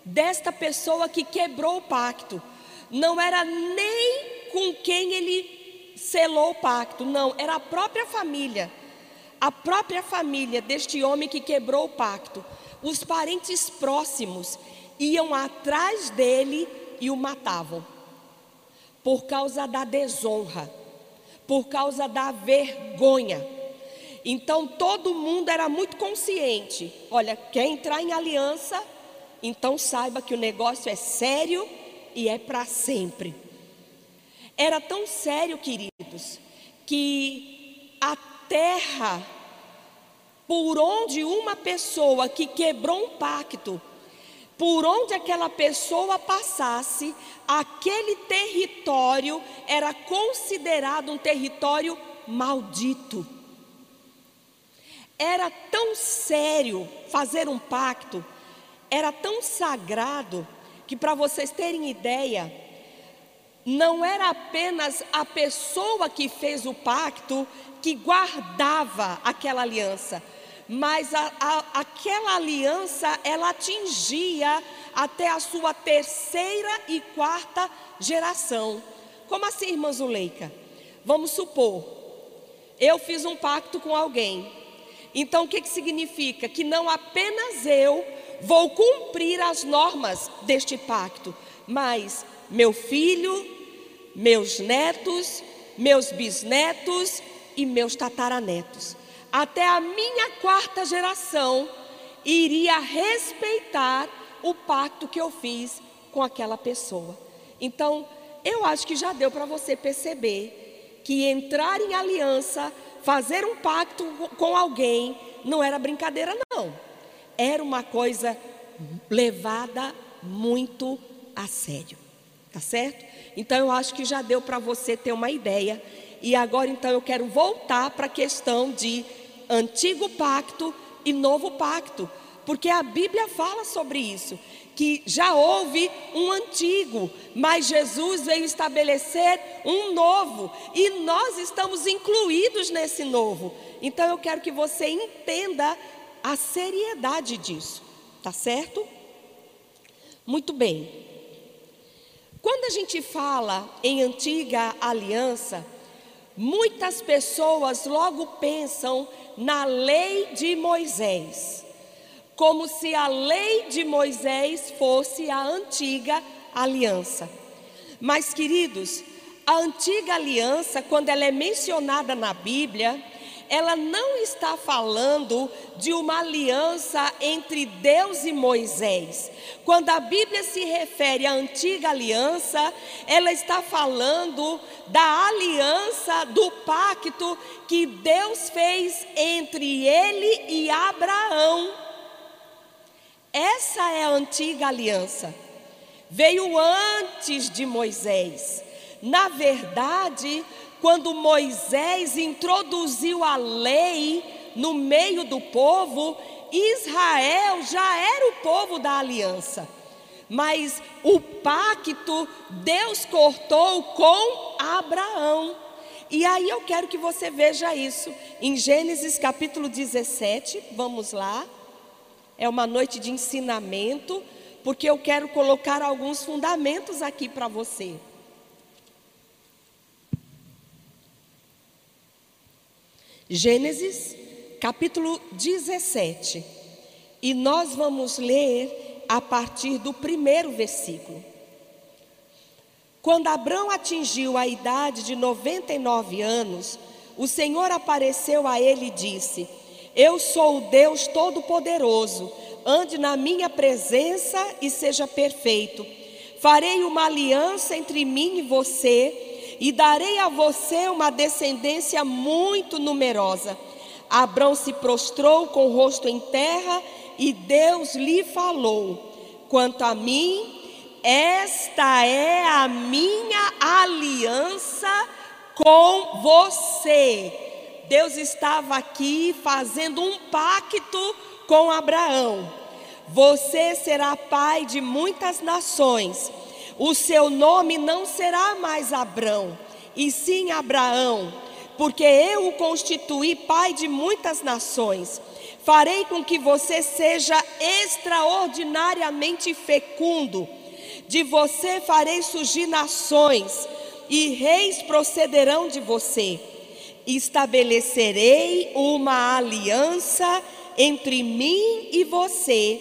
Speaker 4: desta pessoa que quebrou o pacto não era nem com quem ele selou o pacto, não, era a própria família. A própria família deste homem que quebrou o pacto, os parentes próximos iam atrás dele e o matavam por causa da desonra, por causa da vergonha. Então todo mundo era muito consciente: olha, quer entrar em aliança, então saiba que o negócio é sério e é para sempre. Era tão sério, queridos, que a terra por onde uma pessoa que quebrou um pacto por onde aquela pessoa passasse, aquele território era considerado um território maldito. Era tão sério fazer um pacto, era tão sagrado, que para vocês terem ideia, não era apenas a pessoa que fez o pacto que guardava aquela aliança, mas a, a, aquela aliança ela atingia até a sua terceira e quarta geração. Como assim, irmã Zuleika? Vamos supor, eu fiz um pacto com alguém. Então o que, que significa? Que não apenas eu vou cumprir as normas deste pacto, mas meu filho, meus netos, meus bisnetos e meus tataranetos até a minha quarta geração iria respeitar o pacto que eu fiz com aquela pessoa. Então, eu acho que já deu para você perceber que entrar em aliança, fazer um pacto com alguém, não era brincadeira, não. Era uma coisa levada muito a sério. Tá certo? Então, eu acho que já deu para você ter uma ideia. E agora, então, eu quero voltar para a questão de antigo pacto e novo pacto, porque a Bíblia fala sobre isso, que já houve um antigo, mas Jesus veio estabelecer um novo, e nós estamos incluídos nesse novo. Então eu quero que você entenda a seriedade disso, tá certo? Muito bem. Quando a gente fala em antiga aliança, muitas pessoas logo pensam na lei de Moisés, como se a lei de Moisés fosse a antiga aliança. Mas, queridos, a antiga aliança, quando ela é mencionada na Bíblia, ela não está falando de uma aliança entre Deus e Moisés. Quando a Bíblia se refere à antiga aliança, ela está falando da aliança, do pacto que Deus fez entre ele e Abraão. Essa é a antiga aliança. Veio antes de Moisés. Na verdade, quando Moisés introduziu a lei no meio do povo, Israel já era o povo da aliança. Mas o pacto Deus cortou com Abraão. E aí eu quero que você veja isso em Gênesis capítulo 17, vamos lá. É uma noite de ensinamento, porque eu quero colocar alguns fundamentos aqui para você. Gênesis, capítulo 17. E nós vamos ler a partir do primeiro versículo. Quando Abraão atingiu a idade de 99 anos, o Senhor apareceu a ele e disse: Eu sou o Deus Todo-Poderoso, ande na minha presença e seja perfeito. Farei uma aliança entre mim e você, e darei a você uma descendência muito numerosa. Abrão se prostrou com o rosto em terra e Deus lhe falou: Quanto a mim, esta é a minha aliança com você. Deus estava aqui fazendo um pacto com Abraão. Você será pai de muitas nações. O seu nome não será mais Abrão, e sim Abraão, porque eu o constituí pai de muitas nações. Farei com que você seja extraordinariamente fecundo. De você farei surgir nações, e reis procederão de você. Estabelecerei uma aliança entre mim e você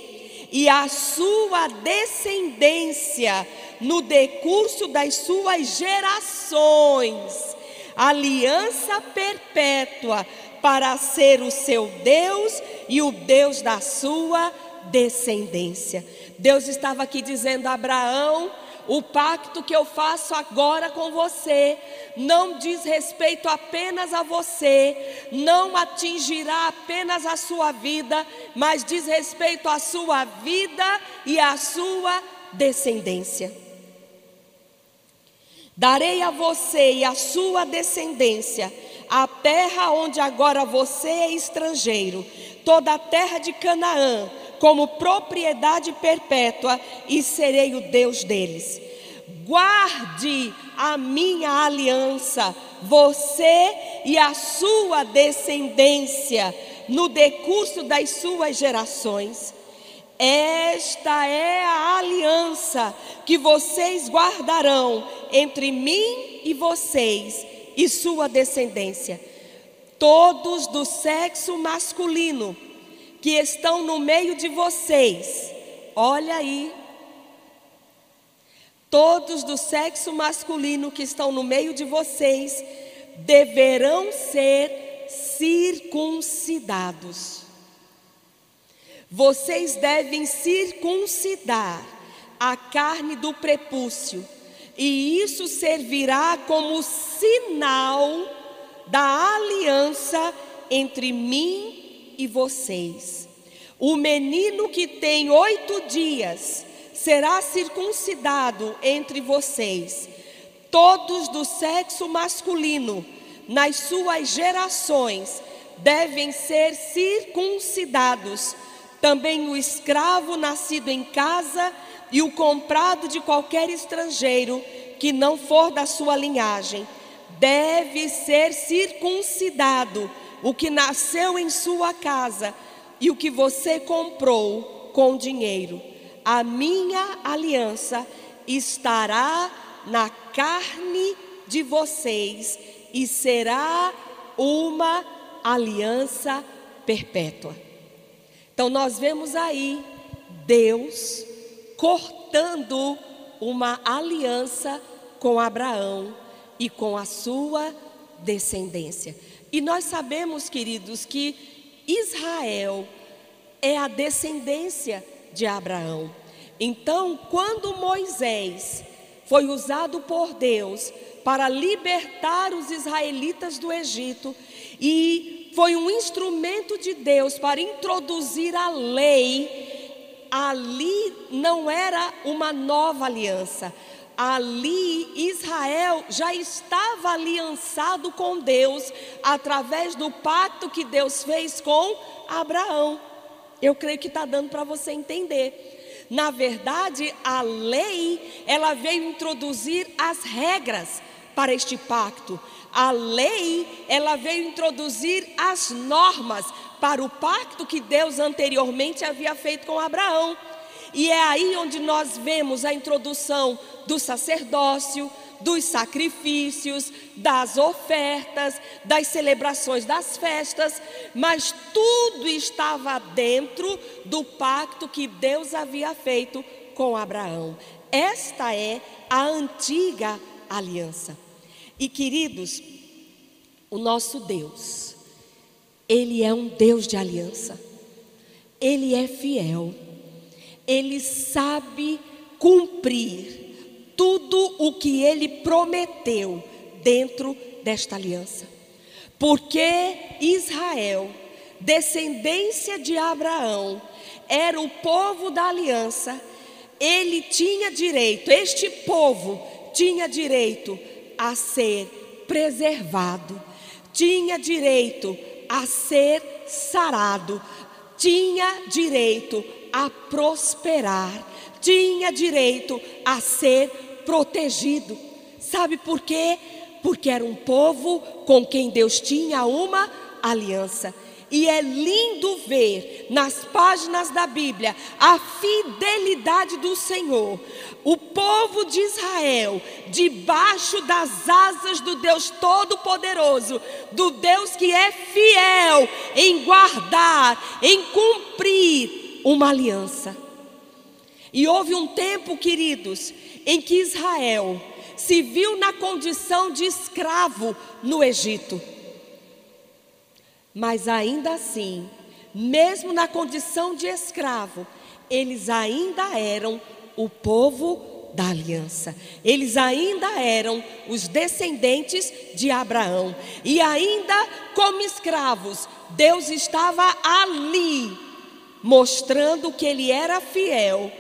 Speaker 4: e a sua descendência no decurso das suas gerações, aliança perpétua para ser o seu Deus e o Deus da sua descendência. Deus estava aqui dizendo a Abraão: o pacto que eu faço agora com você não diz respeito apenas a você, não atingirá apenas a sua vida, mas diz respeito à sua vida e à sua descendência. Darei a você e à sua descendência a terra onde agora você é estrangeiro, toda a terra de Canaã como propriedade perpétua e serei o Deus deles. Guarde a minha aliança, você e a sua descendência, no decurso das suas gerações. Esta é a aliança que vocês guardarão entre mim e vocês e sua descendência. Todos do sexo masculino que estão no meio de vocês, olha aí, todos do sexo masculino que estão no meio de vocês deverão ser circuncidados. Vocês devem circuncidar a carne do prepúcio, e isso servirá como sinal da aliança entre mim e vocês. O menino que tem oito dias será circuncidado entre vocês, todos do sexo masculino, nas suas gerações, devem ser circuncidados. Também o escravo nascido em casa e o comprado de qualquer estrangeiro que não for da sua linhagem, deve ser circuncidado o que nasceu em sua casa e o que você comprou com dinheiro. A minha aliança estará na carne de vocês e será uma aliança perpétua. Então nós vemos aí Deus cortando uma aliança com Abraão e com a sua descendência. E nós sabemos, queridos, que Israel é a descendência de Abraão. Então, quando Moisés foi usado por Deus para libertar os israelitas do Egito e foi um instrumento de Deus para introduzir a lei, ali não era uma nova aliança, ali Israel já estava aliançado com Deus através do pacto que Deus fez com Abraão. Eu creio que está dando para você entender. Na verdade, a lei, ela veio introduzir as regras para este pacto. A lei, ela veio introduzir as normas para o pacto que Deus anteriormente havia feito com Abraão. E é aí onde nós vemos a introdução do sacerdócio, dos sacrifícios, das ofertas, das celebrações das festas, mas tudo estava dentro do pacto que Deus havia feito com Abraão. Esta é a antiga aliança. E queridos, o nosso Deus, Ele é um Deus de aliança, Ele é fiel ele sabe cumprir tudo o que ele prometeu dentro desta aliança. Porque Israel, descendência de Abraão, era o povo da aliança, ele tinha direito, este povo tinha direito a ser preservado, tinha direito a ser sarado, tinha direito a prosperar, tinha direito a ser protegido. Sabe por quê? Porque era um povo com quem Deus tinha uma aliança. E é lindo ver nas páginas da Bíblia a fidelidade do Senhor. O povo de Israel, debaixo das asas do Deus Todo-Poderoso, do Deus que é fiel em guardar, em cumprir uma aliança. E houve um tempo, queridos, em que Israel se viu na condição de escravo no Egito. Mas ainda assim, mesmo na condição de escravo, eles ainda eram o povo da aliança. Eles ainda eram os descendentes de Abraão. E ainda como escravos, Deus estava ali, mostrando que ele era fiel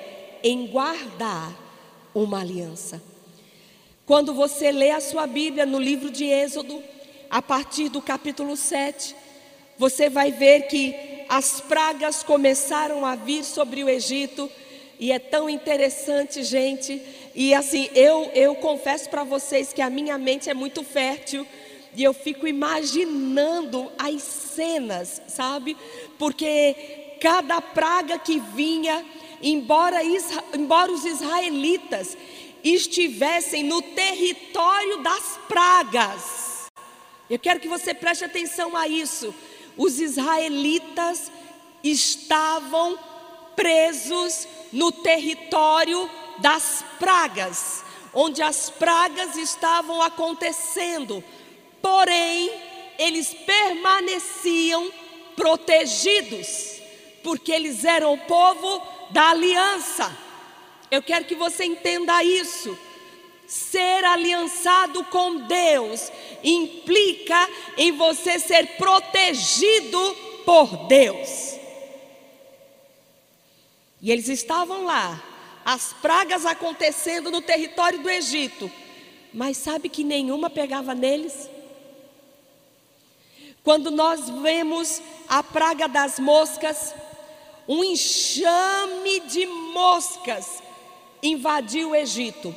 Speaker 4: em guardar uma aliança. Quando você lê a sua Bíblia no livro de Êxodo, a partir do capítulo 7, você vai ver que as pragas começaram a vir sobre o Egito, e é tão interessante, gente. E assim, eu, eu confesso para vocês que a minha mente é muito fértil, e eu fico imaginando as cenas, sabe? Porque cada praga que vinha, embora, embora os israelitas estivessem no território das pragas, eu quero que você preste atenção a isso. Os israelitas estavam presos no território das pragas, onde as pragas estavam acontecendo, porém, eles permaneciam protegidos, porque eles eram o povo da aliança. Eu quero que você entenda isso. Ser aliançado com Deus implica em você ser protegido por Deus. E eles estavam lá, as pragas acontecendo no território do Egito, mas sabe que nenhuma pegava neles? Quando nós vemos a praga das moscas, um enxame de moscas invadiu o Egito.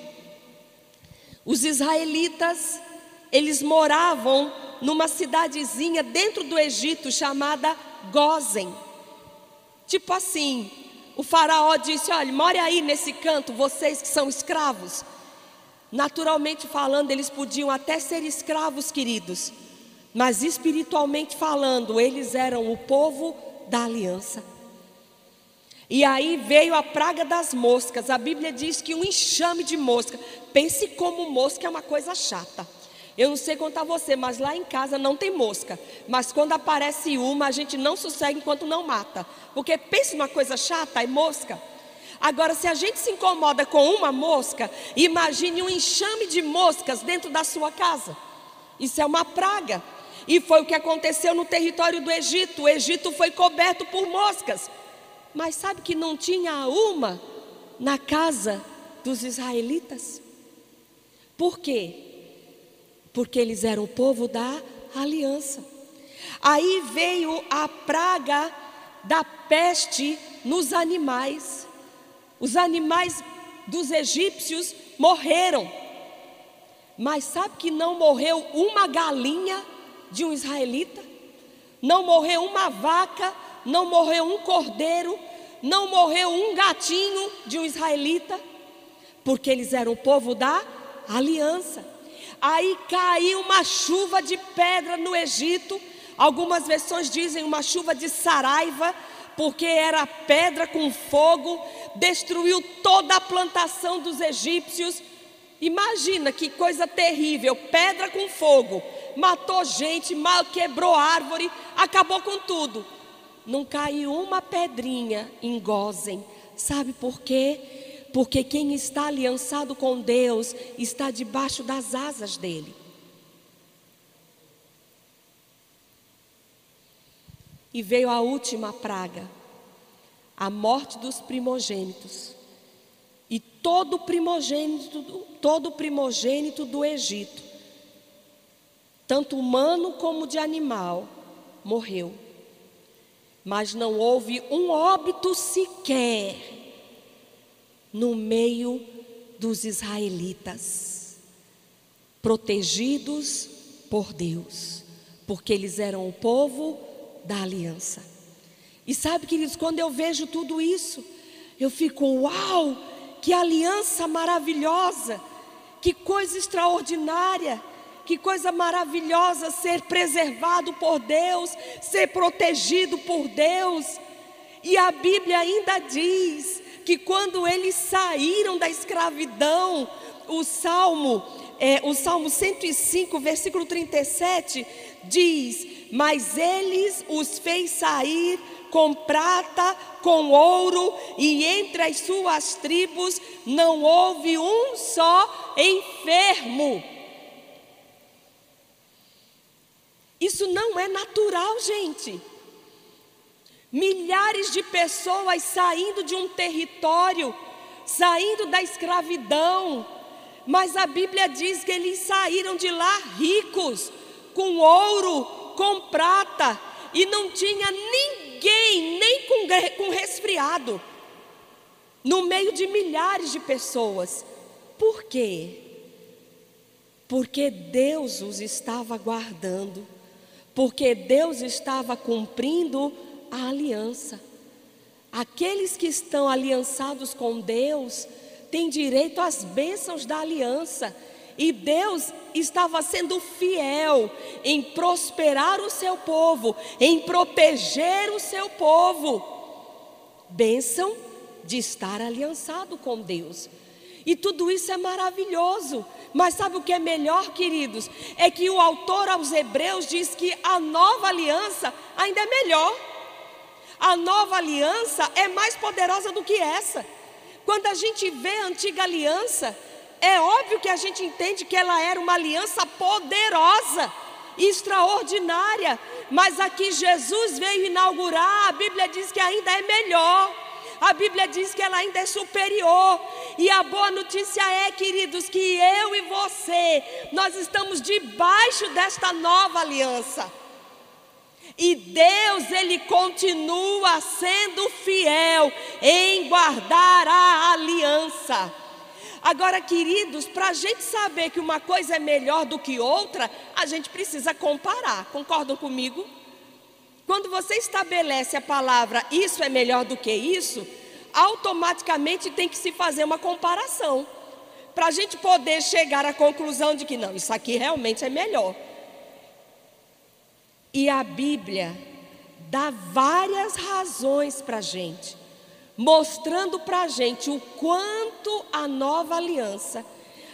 Speaker 4: Os israelitas, eles moravam numa cidadezinha dentro do Egito chamada Gozen. Tipo assim, o faraó disse: Olha, more aí nesse canto, vocês que são escravos. Naturalmente falando, eles podiam até ser escravos, queridos, mas espiritualmente falando, eles eram o povo da aliança. E aí veio a praga das moscas. A Bíblia diz que um enxame de mosca. Pense como mosca é uma coisa chata. Eu não sei contar você, mas lá em casa não tem mosca. Mas quando aparece uma, a gente não sossega enquanto não mata. Porque pense numa coisa chata, é mosca. Agora, se a gente se incomoda com uma mosca, imagine um enxame de moscas dentro da sua casa. Isso é uma praga. E foi o que aconteceu no território do Egito. O Egito foi coberto por moscas. Mas sabe que não tinha uma na casa dos israelitas? Por quê? Porque eles eram o povo da aliança. Aí veio a praga da peste nos animais. Os animais dos egípcios morreram. Mas sabe que não morreu uma galinha de um israelita? Não morreu uma vaca não morreu um cordeiro, não morreu um gatinho de um israelita, porque eles eram o povo da aliança. Aí caiu uma chuva de pedra no Egito, algumas versões dizem uma chuva de saraiva, porque era pedra com fogo, destruiu toda a plantação dos egípcios. Imagina que coisa terrível, pedra com fogo, matou gente, quebrou árvore, acabou com tudo não caiu uma pedrinha em Gozem. Sabe por quê? Porque quem está aliançado com Deus está debaixo das asas dele. E veio a última praga, a morte dos primogênitos. E todo primogênito, todo primogênito do Egito, tanto humano como de animal, morreu. Mas não houve um óbito sequer no meio dos israelitas, protegidos por Deus, porque eles eram o povo da aliança. E sabe, queridos, quando eu vejo tudo isso, eu fico, uau, que aliança maravilhosa, que coisa extraordinária, que coisa maravilhosa ser preservado por Deus, ser protegido por Deus. E a Bíblia ainda diz que quando eles saíram da escravidão, o Salmo, é, o Salmo 105, versículo 37, diz: Mas eles os fez sair com prata, com ouro, e entre as suas tribos não houve um só enfermo. Isso não é natural, gente. Milhares de pessoas saindo de um território, saindo da escravidão, mas a Bíblia diz que eles saíram de lá ricos, com ouro, com prata, e não tinha ninguém, nem com, com resfriado, no meio de milhares de pessoas. Por quê? Porque Deus os estava guardando, porque Deus estava cumprindo a aliança. Aqueles que estão aliançados com Deus têm direito às bênçãos da aliança. E Deus estava sendo fiel em prosperar o seu povo, em proteger o seu povo. Bênção de estar aliançado com Deus. E tudo isso é maravilhoso. Mas sabe o que é melhor, queridos? É que o autor aos Hebreus diz que a nova aliança ainda é melhor. A nova aliança é mais poderosa do que essa. Quando a gente vê a antiga aliança, é óbvio que a gente entende que ela era uma aliança poderosa, extraordinária, mas aqui Jesus veio inaugurar, a Bíblia diz que ainda é melhor. A Bíblia diz que ela ainda é superior. E a boa notícia é, queridos, que eu e você, nós estamos debaixo desta nova aliança. E Deus, Ele continua sendo fiel em guardar a aliança. Agora, queridos, para a gente saber que uma coisa é melhor do que outra, a gente precisa comparar. Concordam comigo? Quando você estabelece a palavra isso é melhor do que isso, automaticamente tem que se fazer uma comparação. Para a gente poder chegar à conclusão de que não, isso aqui realmente é melhor. E a Bíblia dá várias razões para a gente, mostrando para a gente o quanto a nova aliança,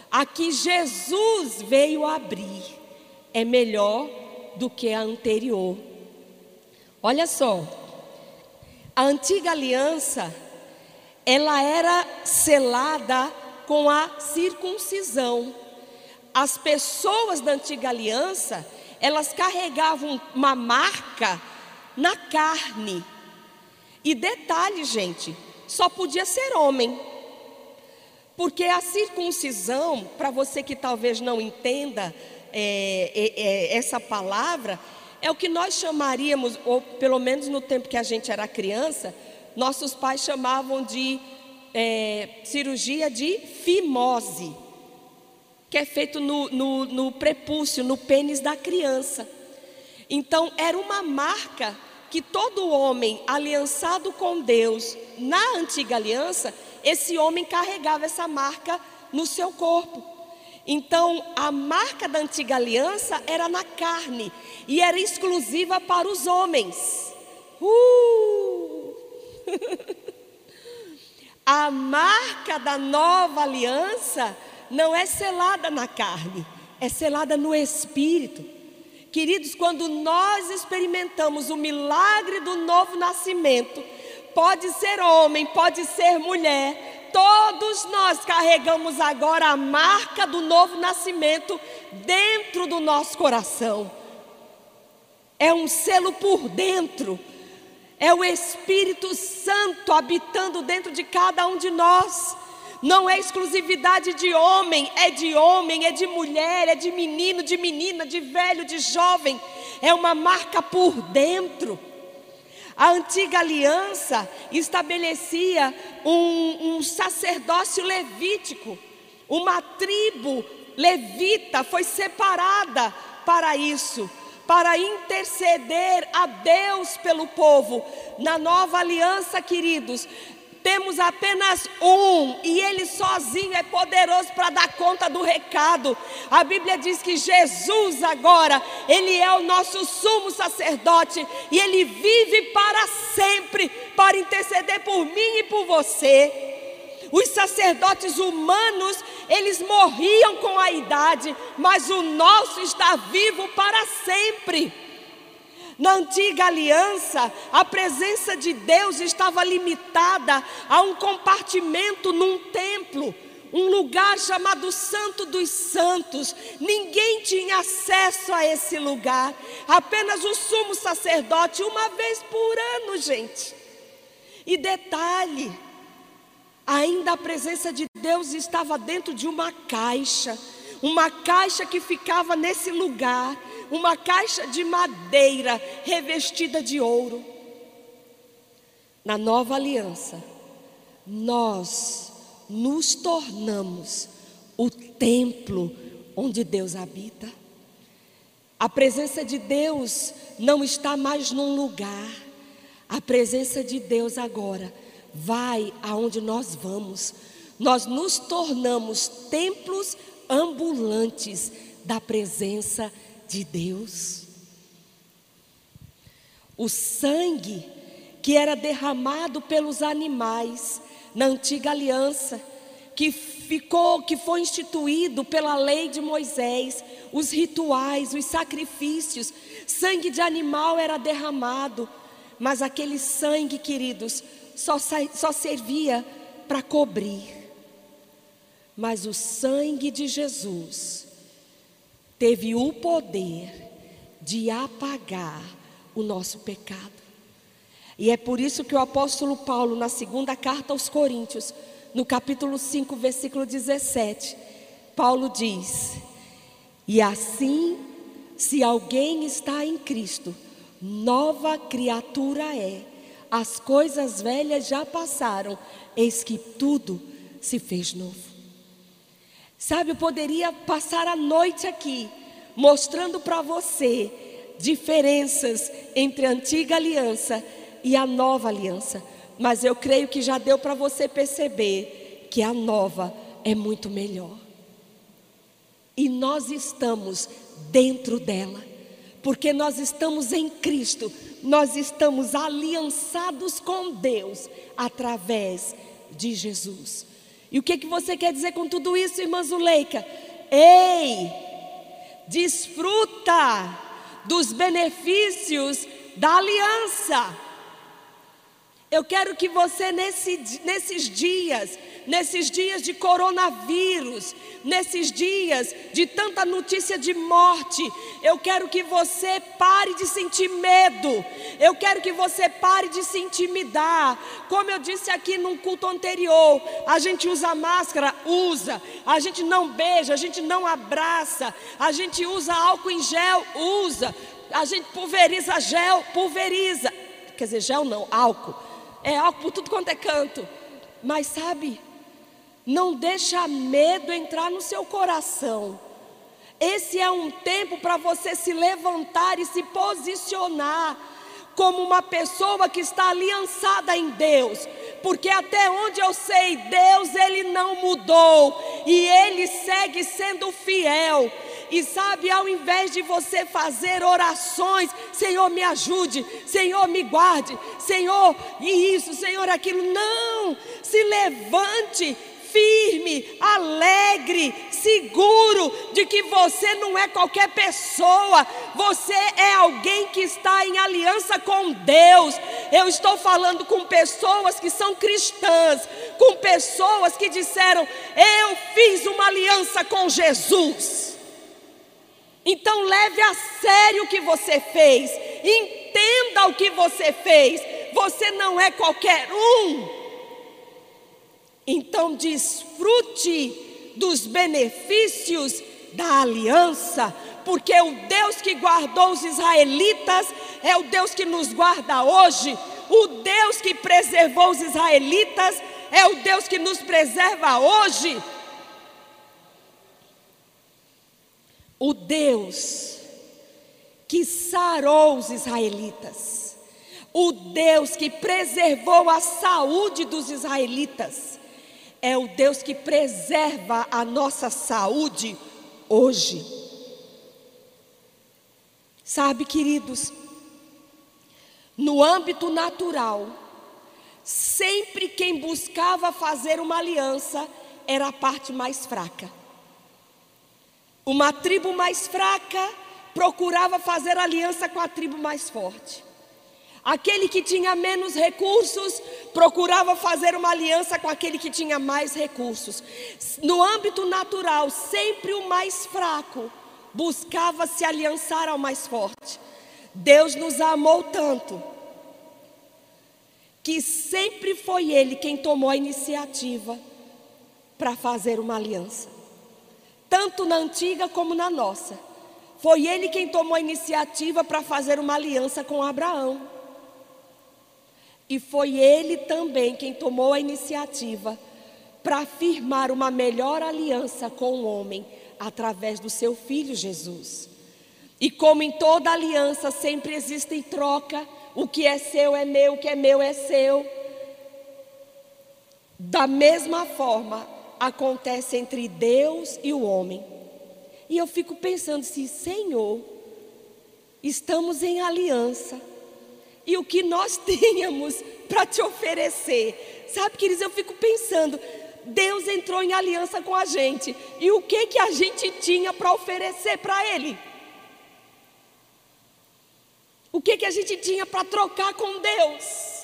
Speaker 4: a que Jesus veio abrir, é melhor do que a anterior. Olha só, a antiga aliança, ela era selada com a circuncisão. As pessoas da antiga aliança, elas carregavam uma marca na carne. E detalhe, gente, só podia ser homem. Porque a circuncisão, para você que talvez não entenda é, é, é, essa palavra, é o que nós chamaríamos, ou pelo menos no tempo que a gente era criança, nossos pais chamavam de é, cirurgia de fimose que é feito no, no, no prepúcio, no pênis da criança. Então, era uma marca que todo homem aliançado com Deus na antiga aliança, esse homem carregava essa marca no seu corpo. Então, a marca da antiga aliança era na carne e era exclusiva para os homens. Uh! a marca da nova aliança não é selada na carne, é selada no espírito. Queridos, quando nós experimentamos o milagre do novo nascimento, pode ser homem, pode ser mulher, todos nós carregamos agora a marca do novo nascimento dentro do nosso coração. É um selo por dentro. É o Espírito Santo habitando dentro de cada um de nós. Não é exclusividade de homem, é de homem, é de mulher, é de menino, de menina, de velho, de jovem. É uma marca por dentro. A antiga aliança estabelecia um, um sacerdócio levítico, uma tribo levita foi separada para isso para interceder a Deus pelo povo. Na nova aliança, queridos, temos apenas um e ele sozinho é poderoso para dar conta do recado. A Bíblia diz que Jesus agora, ele é o nosso sumo sacerdote e ele vive para sempre para interceder por mim e por você. Os sacerdotes humanos, eles morriam com a idade, mas o nosso está vivo para sempre. Na antiga aliança, a presença de Deus estava limitada a um compartimento num templo, um lugar chamado Santo dos Santos. Ninguém tinha acesso a esse lugar, apenas o sumo sacerdote, uma vez por ano, gente. E detalhe, ainda a presença de Deus estava dentro de uma caixa, uma caixa que ficava nesse lugar, uma caixa de madeira revestida de ouro. Na nova aliança, nós nos tornamos o templo onde Deus habita. A presença de Deus não está mais num lugar, a presença de Deus agora vai aonde nós vamos. Nós nos tornamos templos ambulantes da presença de Deus. O sangue que era derramado pelos animais na antiga aliança, que ficou, que foi instituído pela lei de Moisés, os rituais, os sacrifícios, sangue de animal era derramado, mas aquele sangue, queridos, só, só servia para cobrir. Mas o sangue de Jesus teve o poder de apagar o nosso pecado. E é por isso que o apóstolo Paulo, na segunda carta aos Coríntios, no capítulo 5, versículo 17, Paulo diz: E assim, se alguém está em Cristo, nova criatura é as coisas velhas já passaram, eis que tudo se fez novo. Sabe, eu poderia passar a noite aqui mostrando para você diferenças entre a antiga aliança e a nova aliança, mas eu creio que já deu para você perceber que a nova é muito melhor. E nós estamos dentro dela, porque nós estamos em Cristo nós estamos aliançados com Deus através de Jesus. E o que, que você quer dizer com tudo isso, irmã Zuleika? Ei, desfruta dos benefícios da aliança. Eu quero que você, nesse, nesses dias, nesses dias de coronavírus, nesses dias de tanta notícia de morte, eu quero que você pare de sentir medo, eu quero que você pare de se intimidar. Como eu disse aqui num culto anterior, a gente usa máscara, usa, a gente não beija, a gente não abraça, a gente usa álcool em gel, usa, a gente pulveriza gel, pulveriza, quer dizer, gel não, álcool. É álcool por tudo quanto é canto. Mas sabe, não deixa medo entrar no seu coração. Esse é um tempo para você se levantar e se posicionar como uma pessoa que está aliançada em Deus, porque até onde eu sei, Deus ele não mudou. E ele segue sendo fiel. E sabe, ao invés de você fazer orações, Senhor me ajude, Senhor me guarde, Senhor isso, Senhor aquilo, não, se levante firme, alegre, seguro de que você não é qualquer pessoa, você é alguém que está em aliança com Deus. Eu estou falando com pessoas que são cristãs, com pessoas que disseram: Eu fiz uma aliança com Jesus. Então leve a sério o que você fez, entenda o que você fez. Você não é qualquer um. Então desfrute dos benefícios da aliança, porque o Deus que guardou os israelitas é o Deus que nos guarda hoje. O Deus que preservou os israelitas é o Deus que nos preserva hoje. O Deus que sarou os israelitas, o Deus que preservou a saúde dos israelitas, é o Deus que preserva a nossa saúde hoje. Sabe, queridos, no âmbito natural, sempre quem buscava fazer uma aliança era a parte mais fraca. Uma tribo mais fraca procurava fazer aliança com a tribo mais forte. Aquele que tinha menos recursos procurava fazer uma aliança com aquele que tinha mais recursos. No âmbito natural, sempre o mais fraco buscava se aliançar ao mais forte. Deus nos amou tanto que sempre foi Ele quem tomou a iniciativa para fazer uma aliança, tanto na antiga como na nossa. Foi Ele quem tomou a iniciativa para fazer uma aliança com Abraão. E foi Ele também quem tomou a iniciativa para firmar uma melhor aliança com o homem através do seu filho Jesus. E como em toda aliança sempre existe troca, o que é seu é meu, o que é meu é seu. Da mesma forma acontece entre Deus e o homem. E eu fico pensando assim, Senhor, estamos em aliança. E o que nós tínhamos para te oferecer? Sabe, queridos, eu fico pensando, Deus entrou em aliança com a gente. E o que que a gente tinha para oferecer para ele? O que, que a gente tinha para trocar com Deus?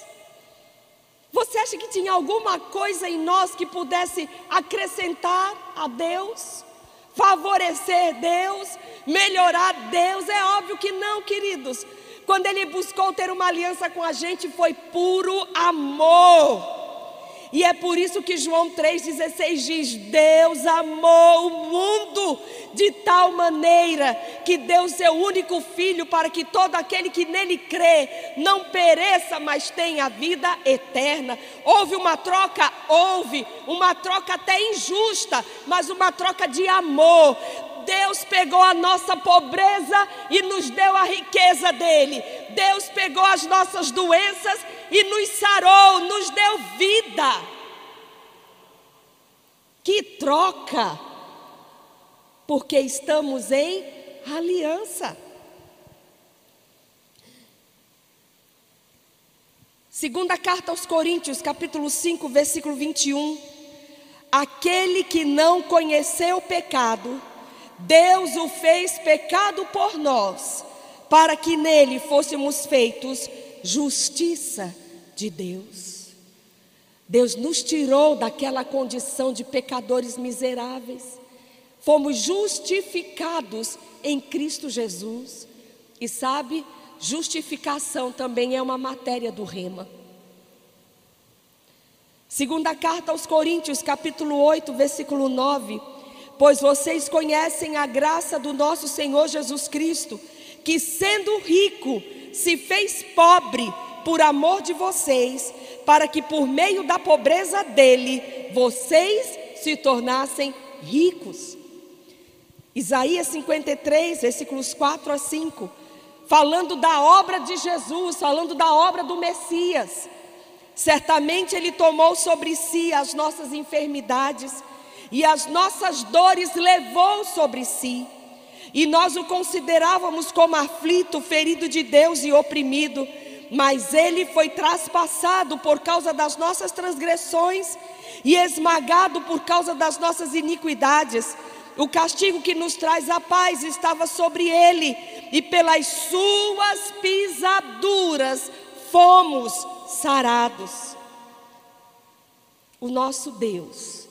Speaker 4: Você acha que tinha alguma coisa em nós que pudesse acrescentar a Deus? Favorecer Deus? Melhorar Deus? É óbvio que não, queridos. Quando Ele buscou ter uma aliança com a gente, foi puro amor. E é por isso que João 3,16 diz: Deus amou o mundo de tal maneira que deu seu único filho para que todo aquele que nele crê não pereça, mas tenha vida eterna. Houve uma troca? Houve, uma troca até injusta, mas uma troca de amor. Deus pegou a nossa pobreza e nos deu a riqueza dele. Deus pegou as nossas doenças e nos sarou, nos deu vida. Que troca! Porque estamos em aliança. Segunda carta aos Coríntios, capítulo 5, versículo 21. Aquele que não conheceu o pecado, Deus o fez pecado por nós, para que nele fôssemos feitos justiça de Deus. Deus nos tirou daquela condição de pecadores miseráveis. Fomos justificados em Cristo Jesus. E sabe, justificação também é uma matéria do rema. Segunda carta aos Coríntios, capítulo 8, versículo 9. Pois vocês conhecem a graça do nosso Senhor Jesus Cristo, que sendo rico, se fez pobre por amor de vocês, para que por meio da pobreza dele vocês se tornassem ricos. Isaías 53, versículos 4 a 5, falando da obra de Jesus, falando da obra do Messias. Certamente ele tomou sobre si as nossas enfermidades e as nossas dores levou sobre si. E nós o considerávamos como aflito, ferido de Deus e oprimido, mas ele foi traspassado por causa das nossas transgressões e esmagado por causa das nossas iniquidades. O castigo que nos traz a paz estava sobre ele, e pelas suas pisaduras fomos sarados. o nosso Deus,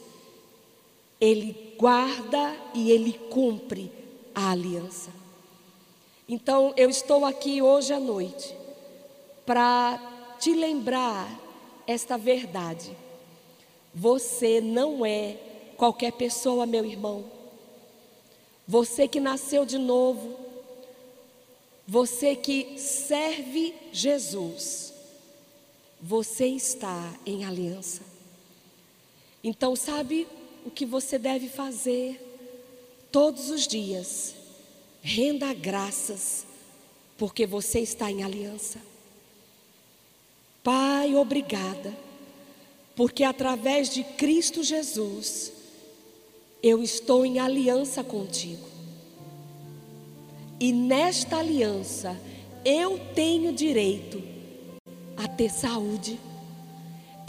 Speaker 4: ele guarda e ele cumpre a aliança. Então, eu estou aqui hoje à noite para te lembrar esta verdade. Você não é qualquer pessoa, meu irmão. Você que nasceu de novo, você que serve Jesus, você está em aliança. Então, sabe o que você deve fazer todos os dias? Renda graças, porque você está em aliança. Pai, obrigada, porque através de Cristo Jesus, eu estou em aliança contigo. E nesta aliança, eu tenho direito a ter saúde,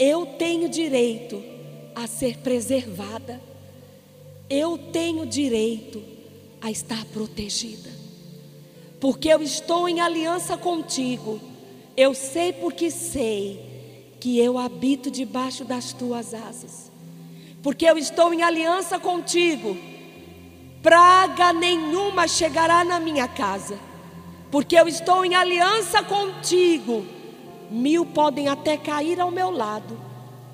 Speaker 4: eu tenho direito a ser preservada, eu tenho direito a estar protegida, porque eu estou em aliança contigo, eu sei porque sei que eu habito debaixo das tuas asas, porque eu estou em aliança contigo. Praga nenhuma chegará na minha casa, porque eu estou em aliança contigo. Mil podem até cair ao meu lado,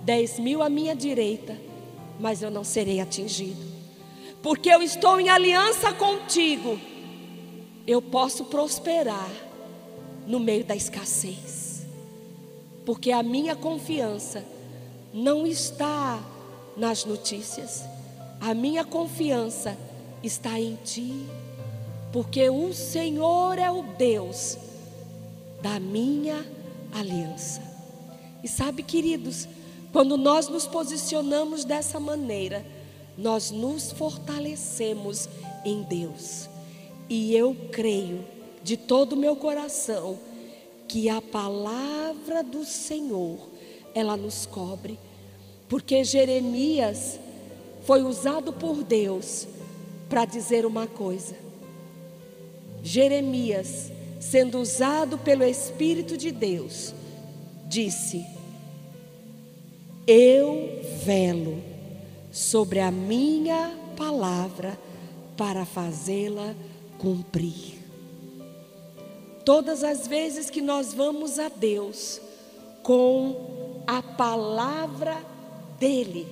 Speaker 4: dez mil à minha direita, mas eu não serei atingido, porque eu estou em aliança contigo. Eu posso prosperar no meio da escassez, porque a minha confiança não está nas notícias, a minha confiança está em ti, porque o Senhor é o Deus da minha aliança. E sabe, queridos, quando nós nos posicionamos dessa maneira, nós nos fortalecemos em Deus. E eu creio de todo o meu coração que a palavra do Senhor, ela nos cobre, porque Jeremias foi usado por Deus para dizer uma coisa. Jeremias, sendo usado pelo Espírito de Deus, disse: Eu velo sobre a minha palavra para fazê-la cumprir. Todas as vezes que nós vamos a Deus com a palavra dEle,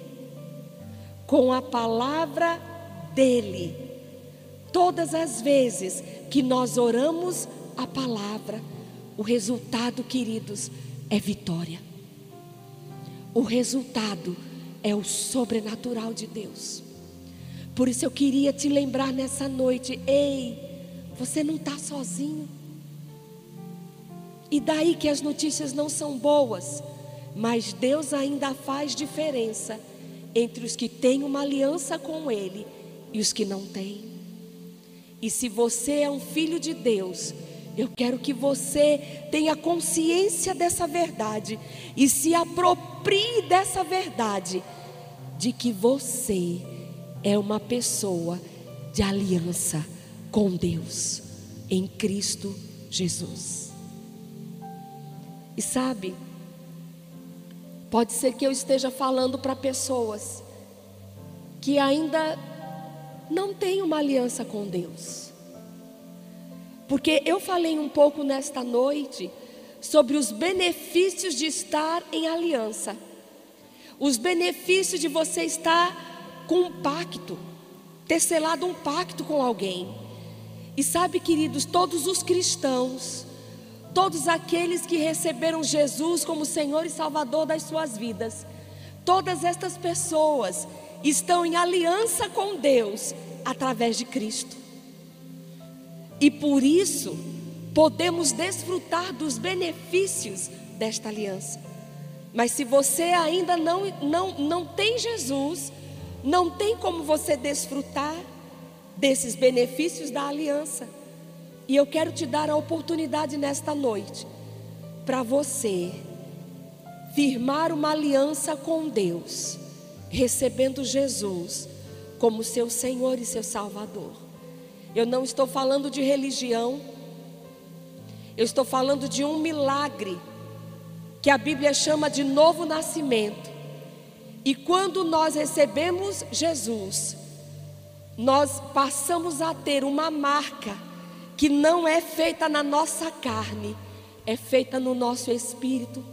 Speaker 4: com a palavra dele. Todas as vezes que nós oramos a palavra, o resultado, queridos, é vitória. O resultado é o sobrenatural de Deus. Por isso eu queria te lembrar nessa noite: ei, você não está sozinho. E daí que as notícias não são boas, mas Deus ainda faz diferença entre os que têm uma aliança com Ele e os que não têm. E se você é um filho de Deus, eu quero que você tenha consciência dessa verdade e se aproprie dessa verdade, de que você é uma pessoa de aliança com Deus em Cristo Jesus. E sabe, pode ser que eu esteja falando para pessoas que ainda não tem uma aliança com Deus. Porque eu falei um pouco nesta noite sobre os benefícios de estar em aliança. Os benefícios de você estar com um pacto, ter selado um pacto com alguém. E sabe, queridos, todos os cristãos, todos aqueles que receberam Jesus como Senhor e Salvador das suas vidas, todas estas pessoas estão em aliança com Deus através de Cristo. E por isso podemos desfrutar dos benefícios desta aliança. Mas se você ainda não, não, não tem Jesus, não tem como você desfrutar desses benefícios da aliança. E eu quero te dar a oportunidade nesta noite para você firmar uma aliança com Deus recebendo Jesus como seu Senhor e seu Salvador. Eu não estou falando de religião, eu estou falando de um milagre que a Bíblia chama de novo nascimento. E quando nós recebemos Jesus, nós passamos a ter uma marca que não é feita na nossa carne, é feita no nosso espírito.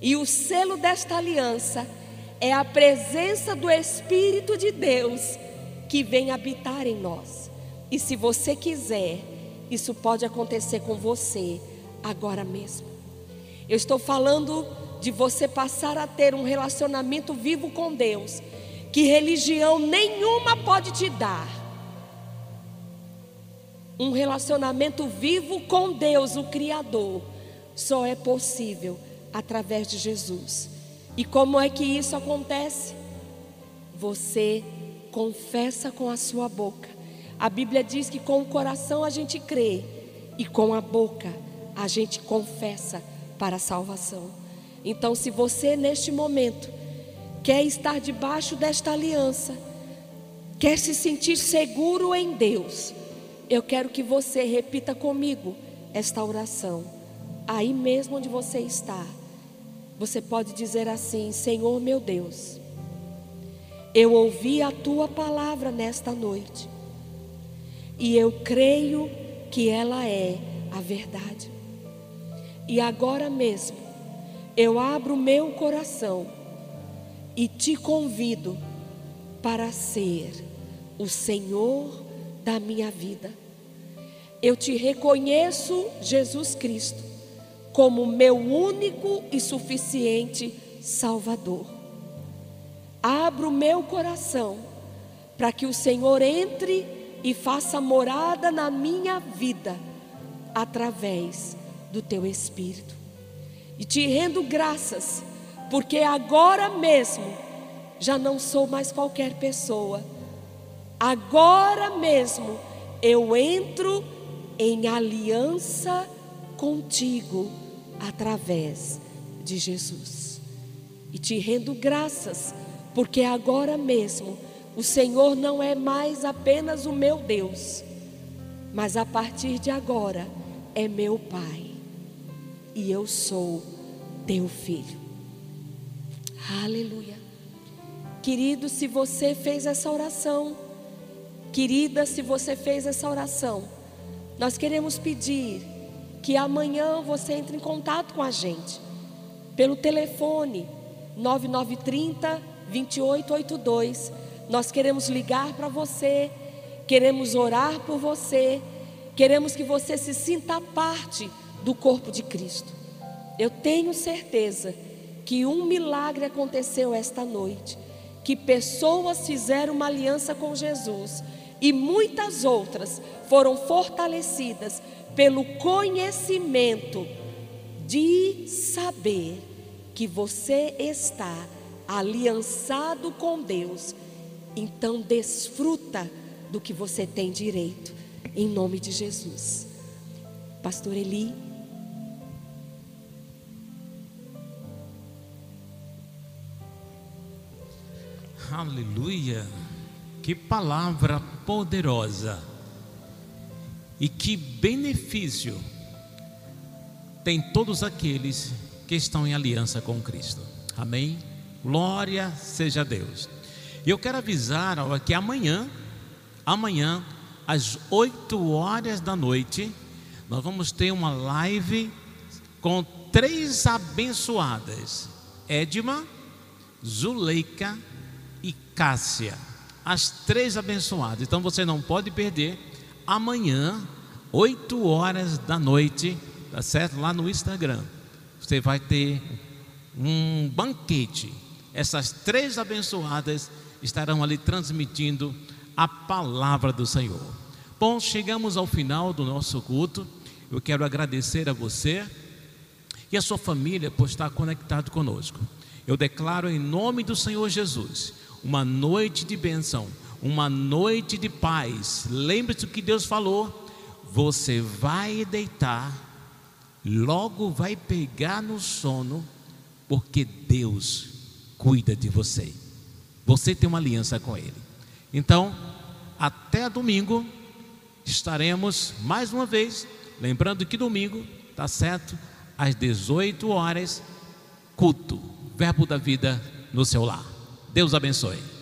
Speaker 4: E o selo desta aliança é a presença do Espírito de Deus que vem habitar em nós. E se você quiser, isso pode acontecer com você agora mesmo. Eu estou falando de você passar a ter um relacionamento vivo com Deus, que religião nenhuma pode te dar. Um relacionamento vivo com Deus, o Criador, só é possível através de Jesus. E como é que isso acontece? Você confessa com a sua boca. A Bíblia diz que com o coração a gente crê e com a boca a gente confessa para a salvação. Então, se você neste momento quer estar debaixo desta aliança, quer se sentir seguro em Deus, eu quero que você repita comigo esta oração, aí mesmo onde você está. Você pode dizer assim: Senhor meu Deus, eu ouvi a tua palavra nesta noite e eu creio que ela é a verdade. E agora mesmo eu abro meu coração e te convido para ser o Senhor da minha vida. Eu te reconheço, Jesus Cristo, como meu único e suficiente Salvador abro meu coração para que o Senhor entre e faça morada na minha vida através do teu Espírito. E te rendo graças, porque agora mesmo já não sou mais qualquer pessoa. Agora mesmo eu entro em aliança contigo através de Jesus. E te rendo graças porque agora mesmo o Senhor não é mais apenas o meu Deus, mas a partir de agora é meu Pai e eu sou teu filho. Aleluia. Querido, se você fez essa oração, querida, se você fez essa oração, nós queremos pedir que amanhã você entre em contato com a gente pelo telefone 9930 2882. Nós queremos ligar para você, queremos orar por você, queremos que você se sinta parte do corpo de Cristo. Eu tenho certeza que um milagre aconteceu esta noite, que pessoas fizeram uma aliança com Jesus e muitas outras foram fortalecidas pelo conhecimento de saber que você está aliançado com Deus, então desfruta do que você tem direito, em nome de Jesus. Pastor Eli.
Speaker 1: Aleluia! Que palavra poderosa! E que benefício tem todos aqueles que estão em aliança com Cristo. Amém? Glória seja a Deus. E eu quero avisar que amanhã, amanhã, às 8 horas da noite, nós vamos ter uma live com três abençoadas: Edma, Zuleika e Cássia. As três abençoadas. Então você não pode perder. Amanhã, 8 horas da noite, tá certo? Lá no Instagram. Você vai ter um banquete essas três abençoadas estarão ali transmitindo a palavra do Senhor. Bom, chegamos ao final do nosso culto. Eu quero agradecer a você e a sua família por estar conectado conosco. Eu declaro em nome do Senhor Jesus uma noite de bênção, uma noite de paz. Lembre-se do que Deus falou: você vai deitar, logo vai pegar no sono, porque Deus cuida de você. Você tem uma aliança com Ele. Então, até domingo, estaremos mais uma vez, lembrando que domingo, tá certo? Às 18 horas, culto, Verbo da Vida no seu lar. Deus abençoe.